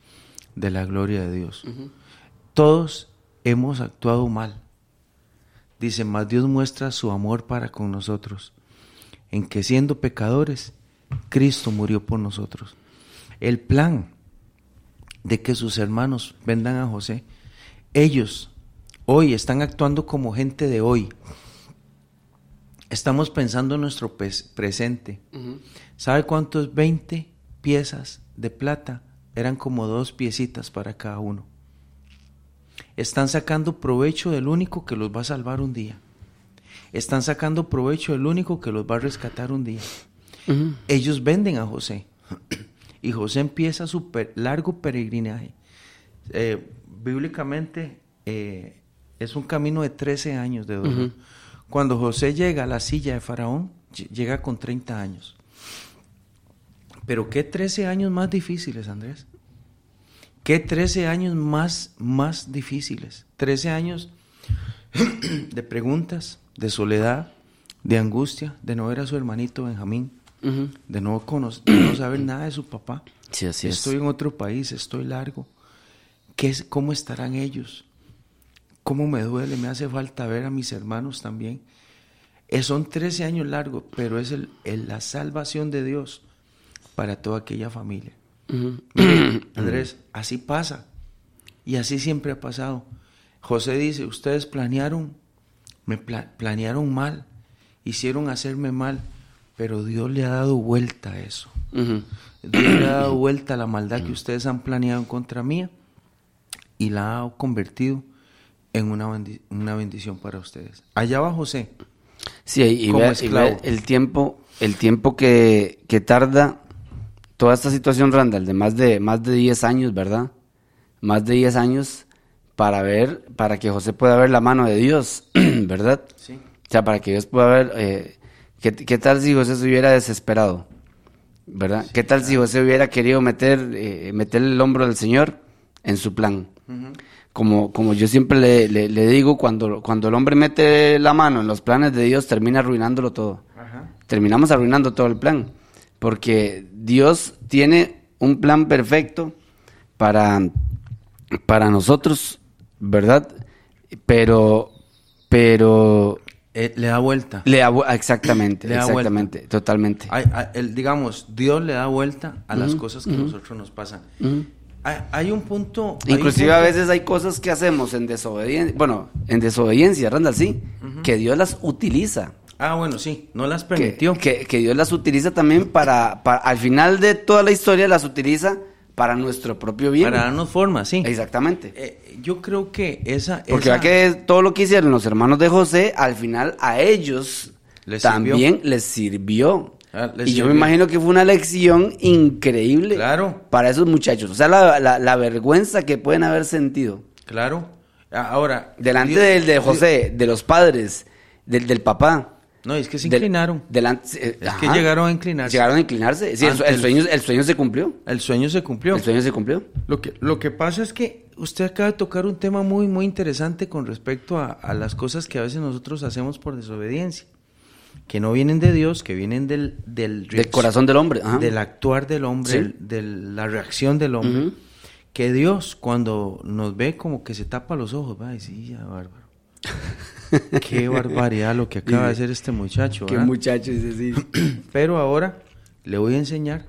de la gloria de Dios. Todos hemos actuado mal. Dice, mas Dios muestra su amor para con nosotros, en que siendo pecadores, Cristo murió por nosotros. El plan de que sus hermanos vendan a José, ellos hoy están actuando como gente de hoy. Estamos pensando en nuestro presente. ¿Sabe cuántos 20 piezas de plata? Eran como dos piecitas para cada uno. Están sacando provecho del único que los va a salvar un día. Están sacando provecho del único que los va a rescatar un día. Ellos venden a José. Y José empieza su largo peregrinaje. Eh, bíblicamente eh, es un camino de 13 años de dolor. Cuando José llega a la silla de Faraón, ll- llega con 30 años. Pero qué 13 años más difíciles, Andrés. Qué 13 años más, más difíciles. 13 años *clears throat* de preguntas, de soledad, de angustia, de no ver a su hermanito Benjamín, de no, conocer, de no saber nada de su papá. Sí, así es. estoy en otro país, estoy largo. ¿Qué es, ¿Cómo estarán ellos? ¿Cómo me duele? Me hace falta ver a mis hermanos también. Eh, son 13 años largos, pero es el, el- la salvación de Dios para toda aquella familia. Mire, *clears throat* Andrés, así pasa. Y así siempre ha pasado. José dice, ustedes planearon, me pla- planearon mal, hicieron hacerme mal, pero Dios le ha dado vuelta a eso. Dios le ha dado *clears throat* vuelta a la maldad que ustedes han planeado contra mía y la ha convertido en una, una bendición para ustedes. Allá va José. Sí, y, vea el tiempo, el tiempo que, que tarda toda esta situación, Randall, de más de más de 10 años, ¿verdad? Más de 10 años para ver, para que José pueda ver la mano de Dios, *clears throat* ¿verdad? Sí. O sea, para que Dios pueda ver, eh, ¿qué, qué tal si José se hubiera desesperado? ¿Verdad? ¿Qué tal si José hubiera querido meter, eh, meter el hombro del Señor en su plan? Como, como yo siempre le, le- le digo, cuando, cuando el hombre mete la mano en los planes de Dios, termina arruinándolo todo. Terminamos arruinando todo el plan. Porque Dios tiene un plan perfecto para, para nosotros, ¿verdad? Pero, pero Eh, le da vuelta. le da exactamente, Le da vuelta. exactamente, totalmente. El- digamos, Dios le da vuelta a las cosas que a nosotros nos pasan. Hay, hay un punto... hay un Inclusive a veces hay cosas que hacemos en desobediencia, bueno, en desobediencia, Randall, sí, que Dios las utiliza. Ah, bueno, sí, no las permitió. que, que Dios las utiliza también para, para, al final de toda la historia las utiliza para nuestro propio bien. Para darnos forma, sí. Exactamente. Eh, yo creo que esa... Porque esa- que todo lo que hicieron los hermanos de José, al final a ellos Les también les sirvió. Ah, y yo me imagino que fue una lección increíble Claro. para esos muchachos. O sea, la, la- la vergüenza que pueden haber sentido Claro. Ah, Ahora... delante Dios- del de Dios- José, de los padres, del, del papá, No, es que se del- inclinaron. delante, eh, Es que ajá. llegaron a inclinarse. Llegaron a inclinarse. Sí, el el- sueño, el sueño se cumplió. El sueño se cumplió. El sueño se cumplió. Lo que, lo que pasa es que usted acaba de tocar un tema muy, muy interesante con respecto a, a las cosas que a veces nosotros hacemos por desobediencia, que no vienen de Dios, que vienen del, del, Del corazón del hombre. ajá. del actuar del hombre, Sí. de la reacción del hombre, que Dios cuando nos ve como que se tapa los ojos, va a decir, ya bárbaro. *laughs* Qué barbaridad lo que acaba de hacer este muchacho. Qué ¿verdad? muchacho dice sí. *clears throat* Pero ahora le voy a enseñar,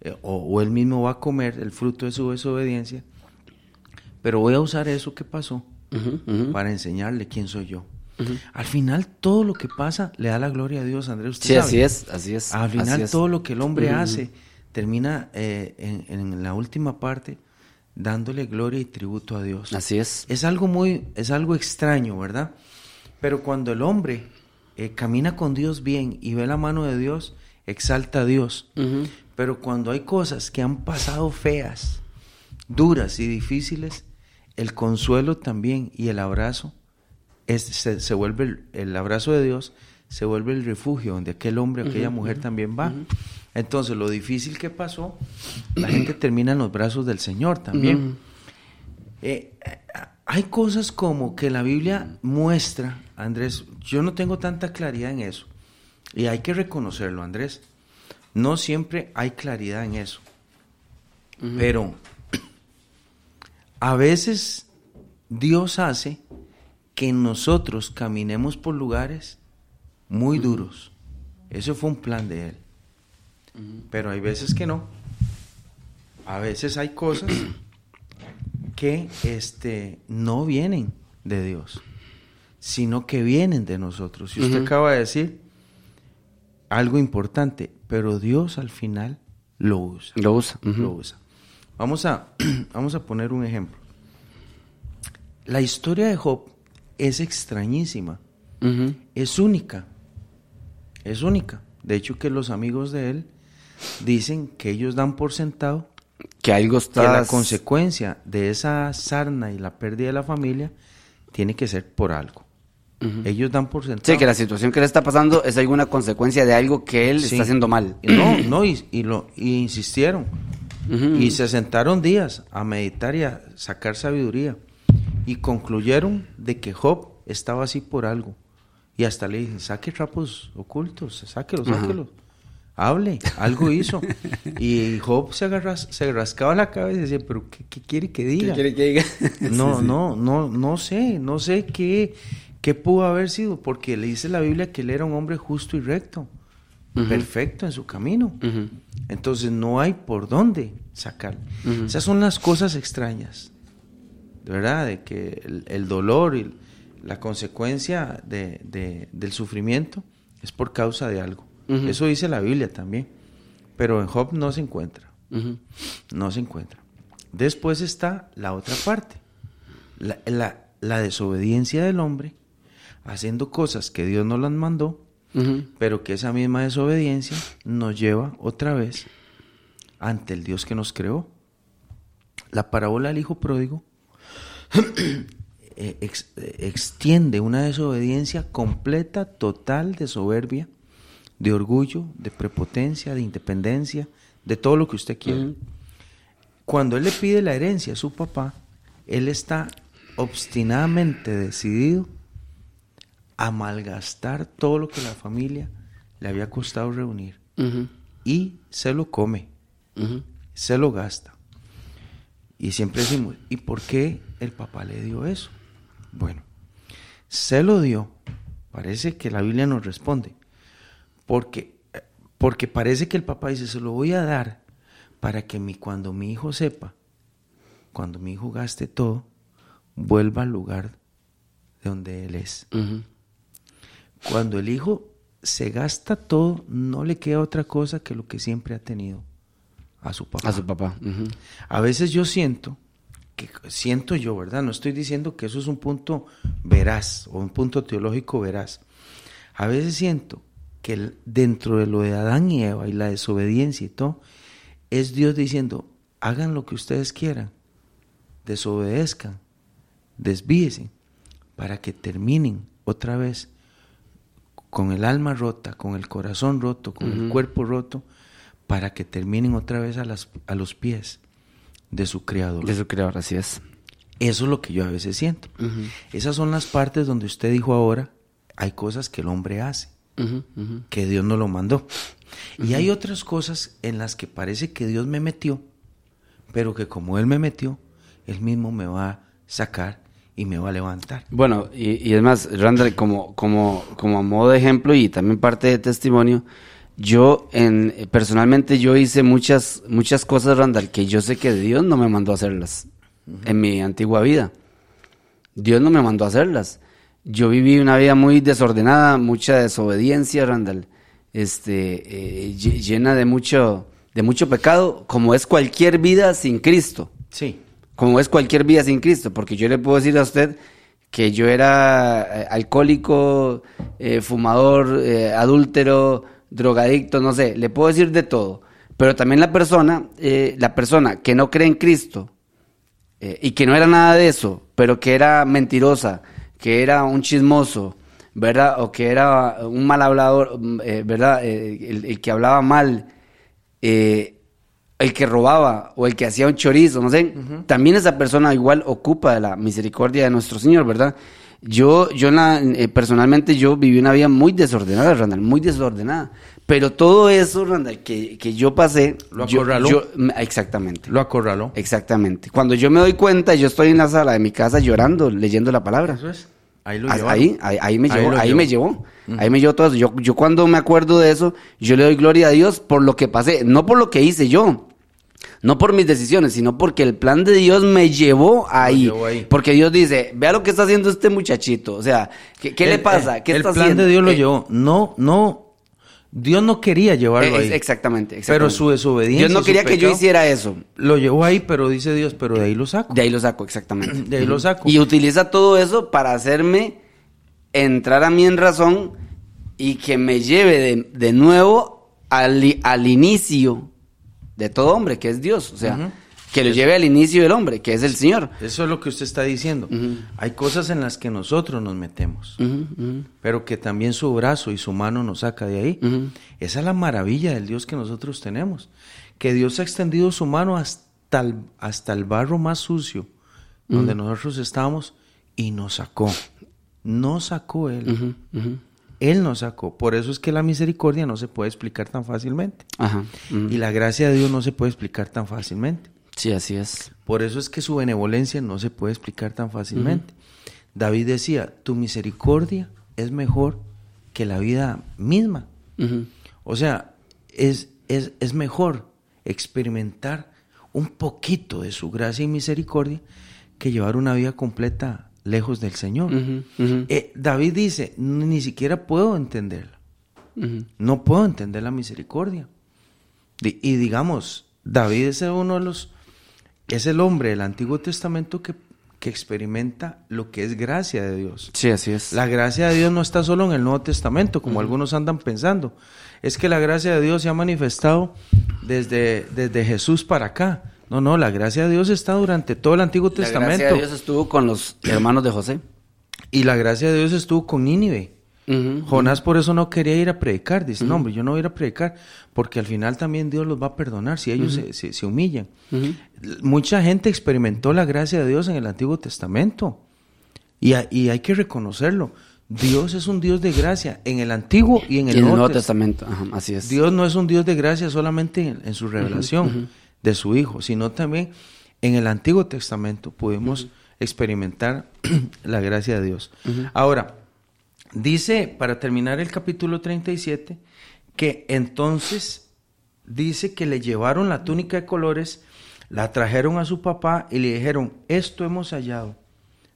eh, o, o él mismo va a comer el fruto de su desobediencia, pero voy a usar eso que pasó para enseñarle quién soy yo. Al final todo lo que pasa le da la gloria a Dios, Andrés. Usted Sí, sabe. así es, así es. Al final es. todo lo que el hombre hace termina eh, en, en la última parte dándole gloria y tributo a Dios. Así es. Es algo muy, es algo extraño, ¿verdad? Pero cuando el hombre eh, camina con Dios bien y ve la mano de Dios, exalta a Dios. Pero cuando hay cosas que han pasado feas, duras y difíciles, el consuelo también y el abrazo es, se, se vuelve el, el abrazo de Dios se vuelve el refugio donde aquel hombre o aquella mujer también va. Entonces, lo difícil que pasó, la gente termina en los brazos del Señor también. Eh, eh, hay cosas como que la Biblia muestra, Andrés, yo no tengo tanta claridad en eso. Y hay que reconocerlo, Andrés. No siempre hay claridad en eso. Pero *clears throat* a veces Dios hace que nosotros caminemos por lugares muy duros. Eso fue un plan de Él. Pero hay veces que no. A veces hay cosas *clears throat* que este, no vienen de Dios, sino que vienen de nosotros. Y usted acaba de decir algo importante, pero Dios al final lo usa. Lo usa. Lo usa. Vamos a, *clears throat* vamos a poner un ejemplo. La historia de Job es extrañísima, es única, es única. De hecho que los amigos de él dicen que ellos dan por sentado Que algo que está... la consecuencia de esa sarna y la pérdida de la familia tiene que ser por algo. Ellos dan por sentado. Sí, que la situación que le está pasando es alguna consecuencia de algo que él Sí. está haciendo mal. No, no, y, y lo, y insistieron. Y se sentaron días a meditar y a sacar sabiduría. Y concluyeron de que Job estaba así por algo. Y hasta le dije, saque trapos ocultos, sáquelos, Ajá. sáquelos. Hable, algo hizo. y Job se, agarras- se rascaba la cabeza y decía, pero ¿qué, qué quiere que diga? que diga? *laughs* No, no, no, no sé, no sé qué, qué pudo haber sido, porque le dice la Biblia que él era un hombre justo y recto, perfecto en su camino. Entonces no hay por dónde sacar. Ujú. Esas son las cosas extrañas, ¿verdad? De que el, el dolor y la consecuencia de- de- del sufrimiento es por causa de algo. Eso dice la Biblia también, pero en Job no se encuentra no se encuentra. Después está la otra parte, la, la- la desobediencia del hombre, haciendo cosas que Dios no las mandó, pero que esa misma desobediencia nos lleva otra vez ante el Dios que nos creó. La parábola del Hijo Pródigo *coughs* ex- eh, extiende una desobediencia completa, total de soberbia, de orgullo, de prepotencia, de independencia, de todo lo que usted quiera. Cuando él le pide la herencia a su papá, él está obstinadamente decidido a malgastar todo lo que la familia le había costado reunir. Y se lo come, se lo gasta. Y siempre decimos, ¿y por qué el papá le dio eso? Bueno, se lo dio, parece que la Biblia nos responde, porque, porque parece que el papá dice, se lo voy a dar para que mi, cuando mi hijo sepa, cuando mi hijo gaste todo, vuelva al lugar de donde él es. Cuando el hijo se gasta todo, no le queda otra cosa que lo que siempre ha tenido a su papá. A su papá. A veces yo siento, que siento yo, ¿verdad? No estoy diciendo que eso es un punto veraz o un punto teológico veraz. A veces siento que dentro de lo de Adán y Eva y la desobediencia y todo, es Dios diciendo, hagan lo que ustedes quieran, desobedezcan, desvíense, para que terminen otra vez con el alma rota, con el corazón roto, con el cuerpo roto, para que terminen otra vez a, las, a los pies de su creador. De su creador, así es. Eso es lo que yo a veces siento. Esas son las partes donde usted dijo ahora, hay cosas que el hombre hace, que Dios no lo mandó. Y hay otras cosas en las que parece que Dios me metió, pero que como Él me metió, Él mismo me va a sacar y me va a levantar. Bueno, y, y es más, Randall, como, como, como modo de ejemplo y también parte de testimonio, yo en, personalmente yo hice muchas, muchas cosas, Randall, que yo sé que Dios no me mandó a hacerlas en mi antigua vida. Dios no me mandó a hacerlas. Yo viví una vida muy desordenada, mucha desobediencia, Randall, este, eh, llena de mucho, de mucho pecado, como es cualquier vida sin Cristo. Sí. Como es cualquier vida sin Cristo, porque yo le puedo decir a usted que yo era eh, alcohólico, eh, fumador, adúltero, drogadicto, no sé, le puedo decir de todo. Pero también la persona, la persona que no cree en Cristo, eh, y que no era nada de eso, pero que era mentirosa, que era un chismoso, ¿verdad? O que era un mal hablador, mm, eh, ¿verdad? Eh, el, que hablaba mal, el que robaba o el que hacía un chorizo, no sé. También esa persona igual ocupa de la misericordia de nuestro Señor, ¿verdad? Yo, yo personalmente, yo viví una vida muy desordenada, Randall, muy desordenada. Pero todo eso, Randall, que, que yo pasé... Lo acorraló. Yo, exactamente. Lo acorraló. Exactamente. Cuando yo me doy cuenta, yo estoy en la sala de mi casa llorando, leyendo la palabra. Eso es. Ahí lo llevó. Ahí, ahí, me llevó, ahí, me llevó. Ahí me llevó todo eso. Yo, yo cuando me acuerdo de eso, yo le doy gloria a Dios por lo que pasé, no por lo que hice yo. No por mis decisiones, sino porque el plan de Dios me llevó ahí. Porque Dios dice, vea lo que está haciendo este muchachito. O sea, ¿qué, qué le pasa? ¿Qué el está plan de Dios lo eh, llevó. No, no Dios no quería llevarlo ahí. Exactamente, exactamente, Pero su desobediencia. Dios no quería que yo hiciera eso. Lo llevó ahí, pero dice Dios, pero de ahí lo saco. De ahí lo saco, exactamente. *clears throat* De ahí lo saco. Y utiliza todo eso para hacerme entrar a mí en razón y que me lleve de, nuevo al, al, inicio de todo hombre, que es Dios. O sea, que lo lleve al inicio del hombre, que es el Señor. Eso es lo que usted está diciendo. Hay cosas en las que nosotros nos metemos, pero que también su brazo y su mano nos saca de ahí. Esa es la maravilla del Dios que nosotros tenemos, que Dios ha extendido su mano hasta el, hasta el barro más sucio, donde nosotros estábamos, y nos sacó. Nos sacó Él. Él nos sacó. Por eso es que la misericordia no se puede explicar tan fácilmente. Y la gracia de Dios no se puede explicar tan fácilmente. Sí, así es. Por eso es que su benevolencia no se puede explicar tan fácilmente. David decía, tu misericordia es mejor que la vida misma. O sea, es, es, es, mejor experimentar un poquito de su gracia y misericordia que llevar una vida completa lejos del Señor. Eh, David dice, ni siquiera puedo entenderla. No puedo entender la misericordia. y digamos, David es uno de los es el hombre del Antiguo Testamento que, que, experimenta lo que es gracia de Dios. Sí, así es. La gracia de Dios no está solo en el Nuevo Testamento, como algunos andan pensando. Es que la gracia de Dios se ha manifestado desde, desde Jesús para acá. No, no, la gracia de Dios está durante todo el Antiguo Testamento. La gracia de Dios estuvo con los hermanos de José. Y la gracia de Dios estuvo con Nínive. Jonás por eso no quería ir a predicar. Dice, no, hombre, yo no voy a ir a predicar porque al final también Dios los va a perdonar si ellos se, se, humillan. Mucha gente experimentó la gracia de Dios en el Antiguo Testamento y, y, hay que reconocerlo. Dios es un Dios de gracia en el Antiguo y en el, Nuevo, Testamento. así es. Dios no es un Dios de gracia solamente en, su revelación de su Hijo, sino también en el Antiguo Testamento pudimos experimentar *clears throat* la gracia de Dios. Ahora, Dice, para terminar el capítulo 37, que entonces dice que le llevaron la túnica de colores, la trajeron a su papá y le dijeron, esto hemos hallado,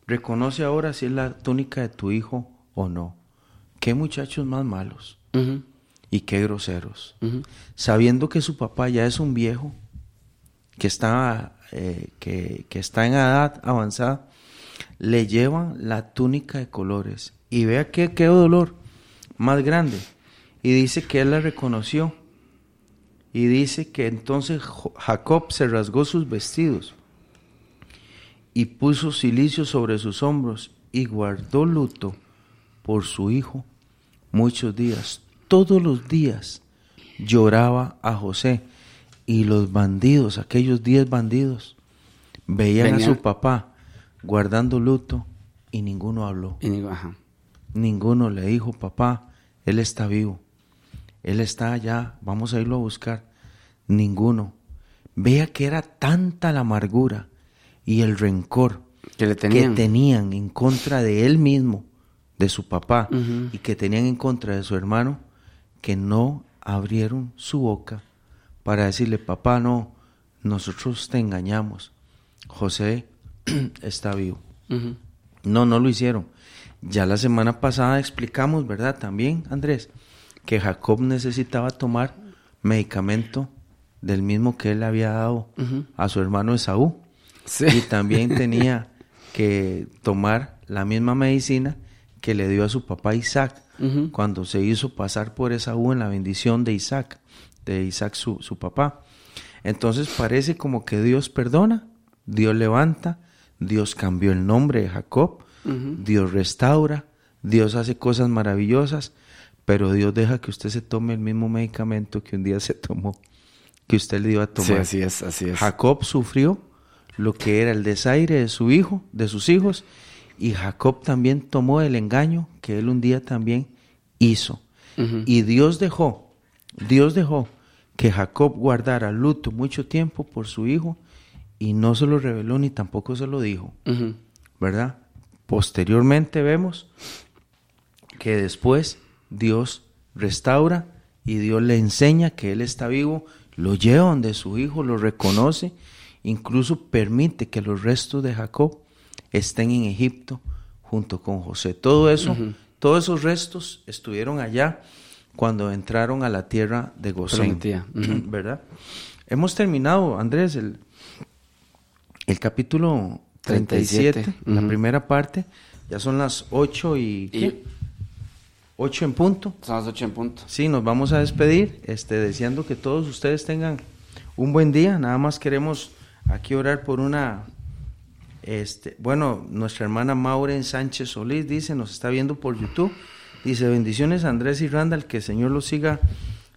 reconoce ahora si es la túnica de tu hijo o no. Qué muchachos más malos y qué groseros. Sabiendo que su papá ya es un viejo, que está, eh, que, que está en edad avanzada, le llevan la túnica de colores y vea qué, qué dolor más grande. Y dice que él la reconoció. Y dice que entonces Jacob se rasgó sus vestidos y puso silicio sobre sus hombros y guardó luto por su hijo muchos días, todos los días lloraba a José y los bandidos, aquellos diez bandidos, veían a su papá guardando luto y ninguno habló. Y digo, ajá. Ninguno le dijo, papá, él está vivo. Él está allá, vamos a irlo a buscar. Ninguno. Vea que era tanta la amargura y el rencor Que le tenían. que tenían en contra de él mismo, de su papá, y que tenían en contra de su hermano, que no abrieron su boca para decirle, papá, no, nosotros te engañamos. José *clears throat* está vivo. No, no lo hicieron. Ya la semana pasada explicamos, ¿verdad? También, Andrés, que Jacob necesitaba tomar medicamento del mismo que él había dado a su hermano Esaú. Sí. Y también tenía que tomar la misma medicina que le dio a su papá Isaac cuando se hizo pasar por Esaú en la bendición de Isaac, de Isaac su, su papá. Entonces parece como que Dios perdona, Dios levanta, Dios cambió el nombre de Jacob. Dios restaura, Dios hace cosas maravillosas, pero Dios deja que usted se tome el mismo medicamento que un día se tomó, que usted le dio a Sí, tomar. así es, así es. Jacob sufrió lo que era el desaire de su hijo, de sus hijos, y Jacob también tomó el engaño que él un día también hizo. Y Dios dejó, Dios dejó que Jacob guardara luto mucho tiempo por su hijo y no se lo reveló ni tampoco se lo dijo. ¿verdad? Posteriormente vemos que después Dios restaura y Dios le enseña que Él está vivo, lo lleva donde su hijo lo reconoce, incluso permite que los restos de Jacob estén en Egipto junto con José. Todo eso, todos esos restos estuvieron allá cuando entraron a la tierra de Gosén. *clears throat* ¿verdad? Hemos terminado, Andrés, el, el capítulo 37, 37, la ujú. primera parte. Ya son las 8 y, ¿qué? Y 8 en punto. son las ocho en punto. Sí, nos vamos a despedir, este, deseando que todos ustedes tengan un buen día. Nada más queremos aquí orar por una, este, bueno, nuestra hermana Maureen Sánchez Solís dice, nos está viendo por YouTube, dice bendiciones Andrés y Randall, que el Señor los siga,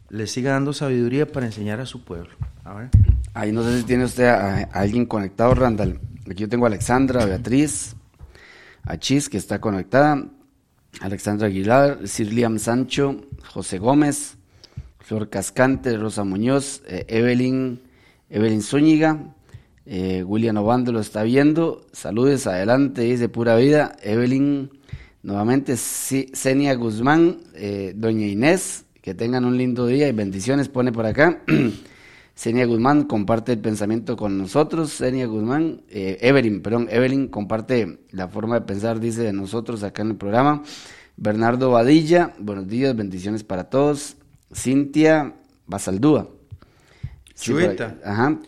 les siga dando sabiduría para enseñar a su pueblo. A ver. Ahí no sé si tiene usted a, a alguien conectado, Randall. Aquí yo tengo a Alexandra, a Beatriz, a Chis, que está conectada, Alexandra Aguilar, Sir Liam Sancho, José Gómez, Flor Cascante, Rosa Muñoz, eh, Evelyn, Evelyn Zúñiga, eh, William Obando lo está viendo. Saludes, adelante, dice pura vida. Evelyn, nuevamente, Senia Guzmán, eh, Doña Inés, que tengan un lindo día y bendiciones, pone por acá. *clears throat* Senia Guzmán comparte el pensamiento con nosotros. Senia Guzmán, eh, Evelyn, perdón, Evelyn comparte la forma de pensar, dice de nosotros acá en el programa. Bernardo Badilla, buenos días, bendiciones para todos. Cintia Basaldúa. Sí, por Chuita. aquí- ajá.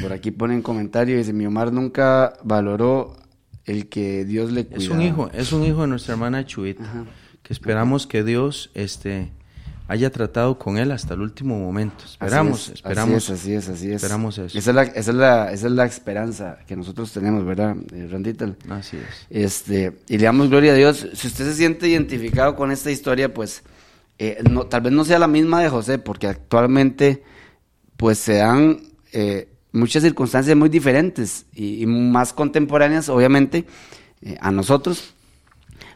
Por aquí ponen comentario, dice, mi Omar nunca valoró el que Dios le cuidaba. Es un hijo, es un hijo de nuestra hermana Chuita, Ajá. que esperamos que Dios, este, haya tratado con él hasta el último momento. Esperamos, Así es, esperamos. Así es, así es, así es. esperamos eso. Esa es la, esa es la, esa es la esperanza que nosotros tenemos, ¿verdad, eh, Randita? Así es. Este, y le damos gloria a Dios. Si usted se siente identificado con esta historia, pues eh, no, tal vez no sea la misma de José, porque actualmente pues se dan eh, muchas circunstancias muy diferentes y, más contemporáneas, obviamente, eh, a nosotros.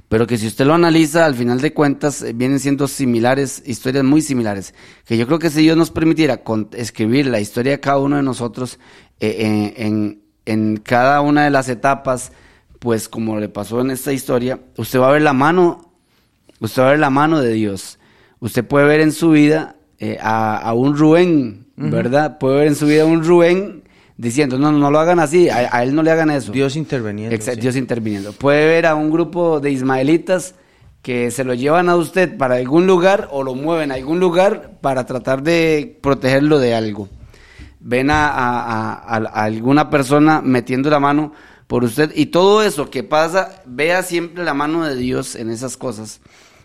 Pero que si usted lo analiza, al final de cuentas, eh, vienen siendo similares, historias muy similares. Que yo creo que si Dios nos permitiera con- escribir la historia de cada uno de nosotros eh, en, en- cada una de las etapas, pues como le pasó en esta historia, usted va a ver la mano, usted va a ver la mano de Dios. Usted puede ver en su vida a, a un Rubén, ¿verdad? Puede ver en su vida a un Rubén diciendo, no, no lo hagan así, a, a él no le hagan eso. Dios. Exacto, sí. Dios interviniendo. Puede ver a un grupo de ismaelitas que se lo llevan a usted para algún lugar o lo mueven a algún lugar para tratar de protegerlo de algo. Ven a, a- a- a- a alguna persona metiendo la mano por usted y todo eso que pasa, vea siempre la mano de Dios en esas cosas,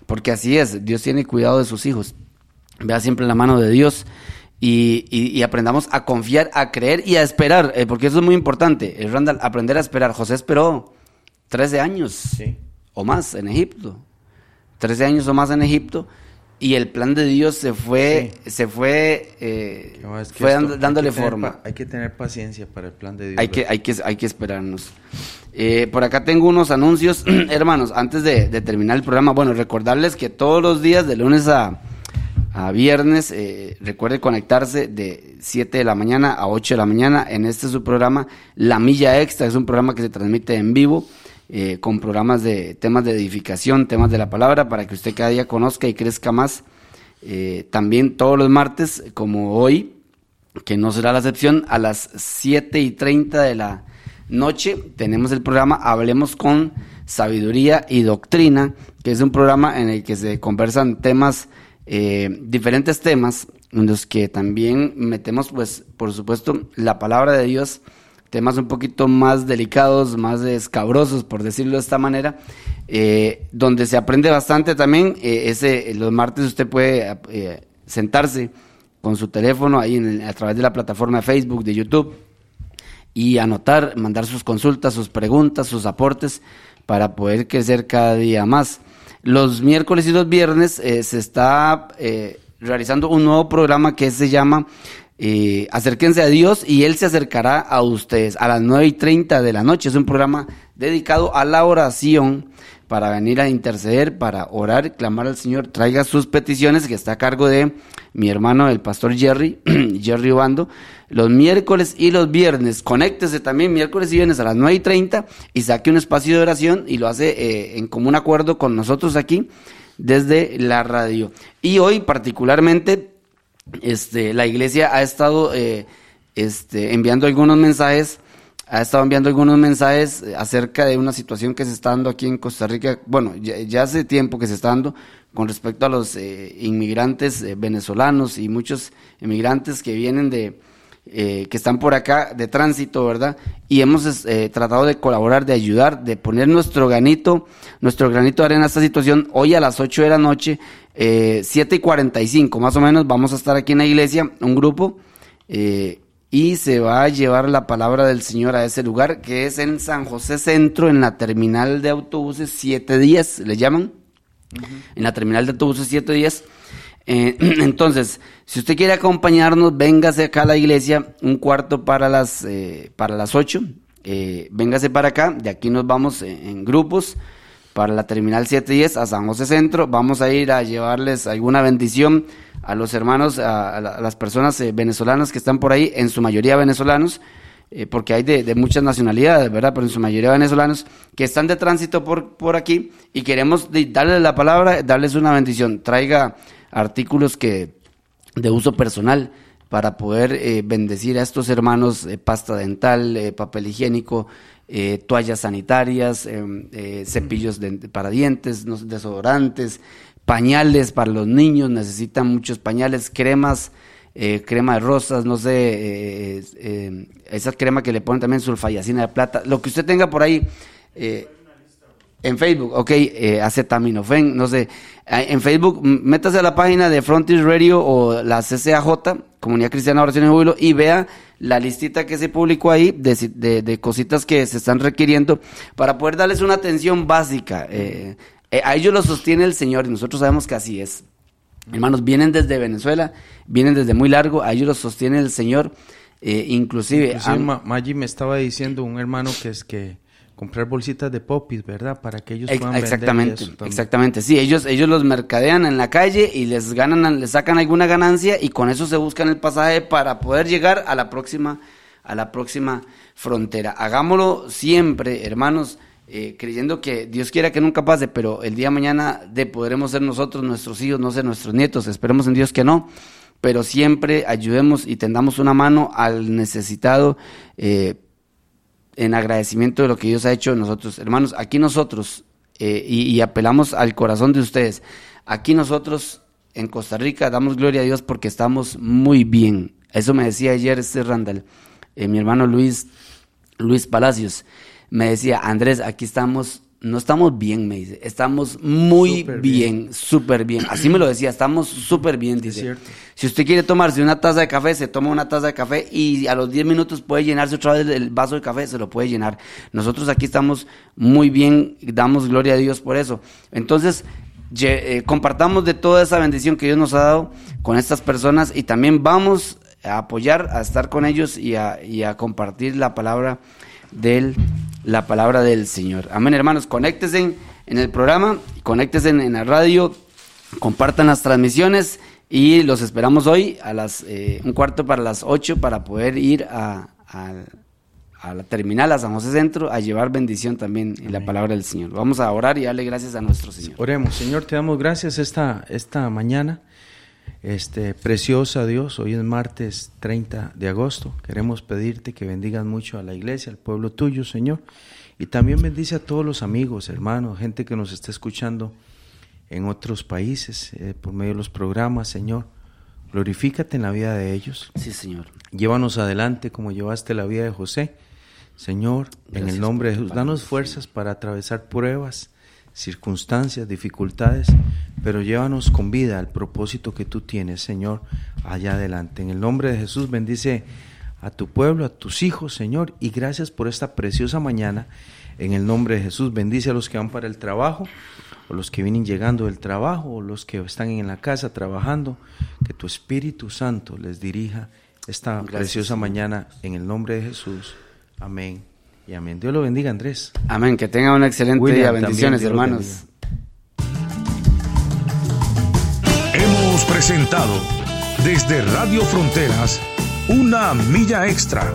porque así es, Dios tiene cuidado de sus hijos. Vea siempre la mano de Dios y, y- y aprendamos a confiar, a creer y a esperar, eh, porque eso es muy importante. Eh, Randall, aprender a esperar. José esperó 13 años Sí. o más en Egipto. 13 años o más en Egipto y el plan de Dios se fue, se fue, eh, fue dándole forma. Hay que tener paciencia para el plan de Dios. Hay que, hay que, hay que esperarnos. Eh, por acá tengo unos anuncios, *clears throat* hermanos, antes de, terminar el programa. Bueno, recordarles que todos los días, de lunes a, viernes, eh, recuerde conectarse de 7 de la mañana a 8 de la mañana en este su programa, La Milla Extra. Es un programa que se transmite en vivo eh, con programas de temas de edificación, temas de la palabra, para que usted cada día conozca y crezca más. Eh, también todos los martes, como hoy, que no será la excepción, a las 7 y 30 de la noche tenemos el programa Hablemos con Sabiduría y Doctrina, que es un programa en el que se conversan temas, eh, diferentes temas, en los que también metemos, pues, por supuesto, la palabra de Dios temas un poquito más delicados, más escabrosos, por decirlo de esta manera, eh, donde se aprende bastante también. Eh, ese, los martes usted puede eh, sentarse con su teléfono ahí a través de la plataforma de Facebook, de YouTube, y anotar, mandar sus consultas, sus preguntas, sus aportes, para poder crecer cada día más. Los miércoles y los viernes se está realizando un nuevo programa que se llama eh, acérquense a Dios y Él se acercará a ustedes a las 9 y 30 de la noche. Es un programa dedicado a la oración para venir a interceder, para orar, clamar al Señor. Traiga sus peticiones que está a cargo de mi hermano, el pastor Jerry, *clears throat* Jerry Obando, los miércoles y los viernes. Conéctese también miércoles y viernes a las 9 y 30 y saque un espacio de oración y lo hace eh, en común acuerdo con nosotros aquí desde la radio. Y hoy particularmente este, la iglesia ha estado eh, este, enviando algunos mensajes, ha estado enviando algunos mensajes acerca de una situación que se está dando aquí en Costa Rica, bueno, ya, hace tiempo que se está dando con respecto a los eh, inmigrantes eh, venezolanos y muchos inmigrantes que vienen de, que están por acá de tránsito, ¿verdad? Y hemos tratado de colaborar, de ayudar, de poner nuestro granito, nuestro granito de arena a esta situación hoy a las 8 de la noche eh, 7 y 45 más o menos vamos a estar aquí en la iglesia, un grupo, eh, y se va a llevar la palabra del Señor a ese lugar, que es en San José Centro, en la terminal de autobuses 710, le llaman, en la terminal de autobuses 710. Eh, *clears throat* entonces, si usted quiere acompañarnos, véngase acá a la iglesia, un cuarto para las, eh, para las 8, eh, véngase para acá, de aquí nos vamos en grupos para la terminal 710 a San José Centro. Vamos a ir a llevarles alguna bendición a los hermanos, a, las personas eh, venezolanas que están por ahí, en su mayoría venezolanos, eh, porque hay de, muchas nacionalidades, ¿verdad? Pero en su mayoría venezolanos, que están de tránsito por, por aquí y queremos darles la palabra, darles una bendición. Traiga artículos que de uso personal para poder eh, bendecir a estos hermanos, pasta dental, papel higiénico, eh, toallas sanitarias, em, eh, cepillos para dientes, desodorantes, pañales para los niños, necesitan muchos pañales, cremas, eh, crema de rosas, no sé, em, esa crema que le ponen también sulfayacina de plata, lo que usted tenga por ahí. En Facebook, ok, eh, acetaminofén, no sé. En Facebook, métase a la página de Frontier Radio o la CCAJ, Comunidad Cristiana Oración y Júbilo, y vea la listita que se publicó ahí de, de, cositas que se están requiriendo para poder darles una atención básica. Eh, eh, a ellos lo sostiene el Señor y nosotros sabemos que así es. Hermanos, vienen desde Venezuela, vienen desde muy largo, a ellos los sostiene el Señor. Eh, inclusive... inclusive me estaba diciendo un hermano que es que comprar bolsitas de popis, ¿verdad? Para que ellos puedan exactamente, vender exactamente. Sí, ellos ellos los mercadean en la calle y les ganan les sacan alguna ganancia y con eso se buscan el pasaje para poder llegar a la próxima a la próxima frontera. Hagámoslo siempre, hermanos, eh, creyendo que Dios quiera que nunca pase, pero el día de mañana de podremos ser nosotros nuestros hijos, no ser nuestros nietos. Esperemos en Dios que no pero siempre ayudemos y tendamos una mano al necesitado eh, en agradecimiento de lo que Dios ha hecho en nosotros. Hermanos, aquí nosotros, eh, y, apelamos al corazón de ustedes, aquí nosotros en Costa Rica damos gloria a Dios porque estamos muy bien. Eso me decía ayer este Randall, eh, mi hermano Luis, Luis Palacios, me decía, Andrés, aquí estamos no estamos bien, me dice. Estamos muy bien, súper bien. Así me lo decía, estamos súper bien, dice. Si usted quiere tomarse una taza de café, se toma una taza de café y a los 10 minutos puede llenarse otra vez el vaso de café, se lo puede llenar. Nosotros aquí estamos muy bien, damos gloria a Dios por eso. Entonces, eh, compartamos de toda esa bendición que Dios nos ha dado con estas personas y también vamos a apoyar, a estar con ellos y a, y a compartir la palabra del la palabra del Señor. Amén, hermanos, conéctense en el programa, conéctense en, la radio, compartan las transmisiones y los esperamos hoy a las eh, un cuarto para las ocho para poder ir a, a, la terminal, a San José Centro, a llevar bendición también en la palabra del Señor. Vamos a orar y darle gracias a nuestro Señor. Oremos, Señor, te damos gracias esta, esta mañana. Este, preciosa Dios, hoy es martes 30 de agosto. Queremos pedirte que bendigas mucho a la iglesia, al pueblo tuyo, Señor. Y también bendice a todos los amigos, hermanos, gente que nos está escuchando en otros países eh, por medio de los programas, Señor. Glorifícate en la vida de ellos. Sí, Señor. Llévanos adelante como llevaste la vida de José. Señor, en el nombre de Jesús, danos fuerzas para atravesar pruebas, circunstancias, dificultades, pero llévanos con vida al propósito que tú tienes, Señor, allá adelante. En el nombre de Jesús bendice a tu pueblo, a tus hijos, Señor, y gracias por esta preciosa mañana. En el nombre de Jesús bendice a los que van para el trabajo, o los que vienen llegando del trabajo, o los que están en la casa trabajando, que tu Espíritu Santo les dirija esta preciosa mañana en el nombre de Jesús. Amén y amén. Dios lo bendiga, Andrés. Amén. Que tenga un excelente día. Bendiciones, hermanos. Hemos presentado desde Radio Fronteras una milla extra.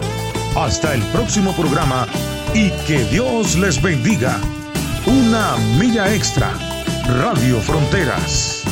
Hasta el próximo programa y que Dios les bendiga. Una milla extra. Radio Fronteras.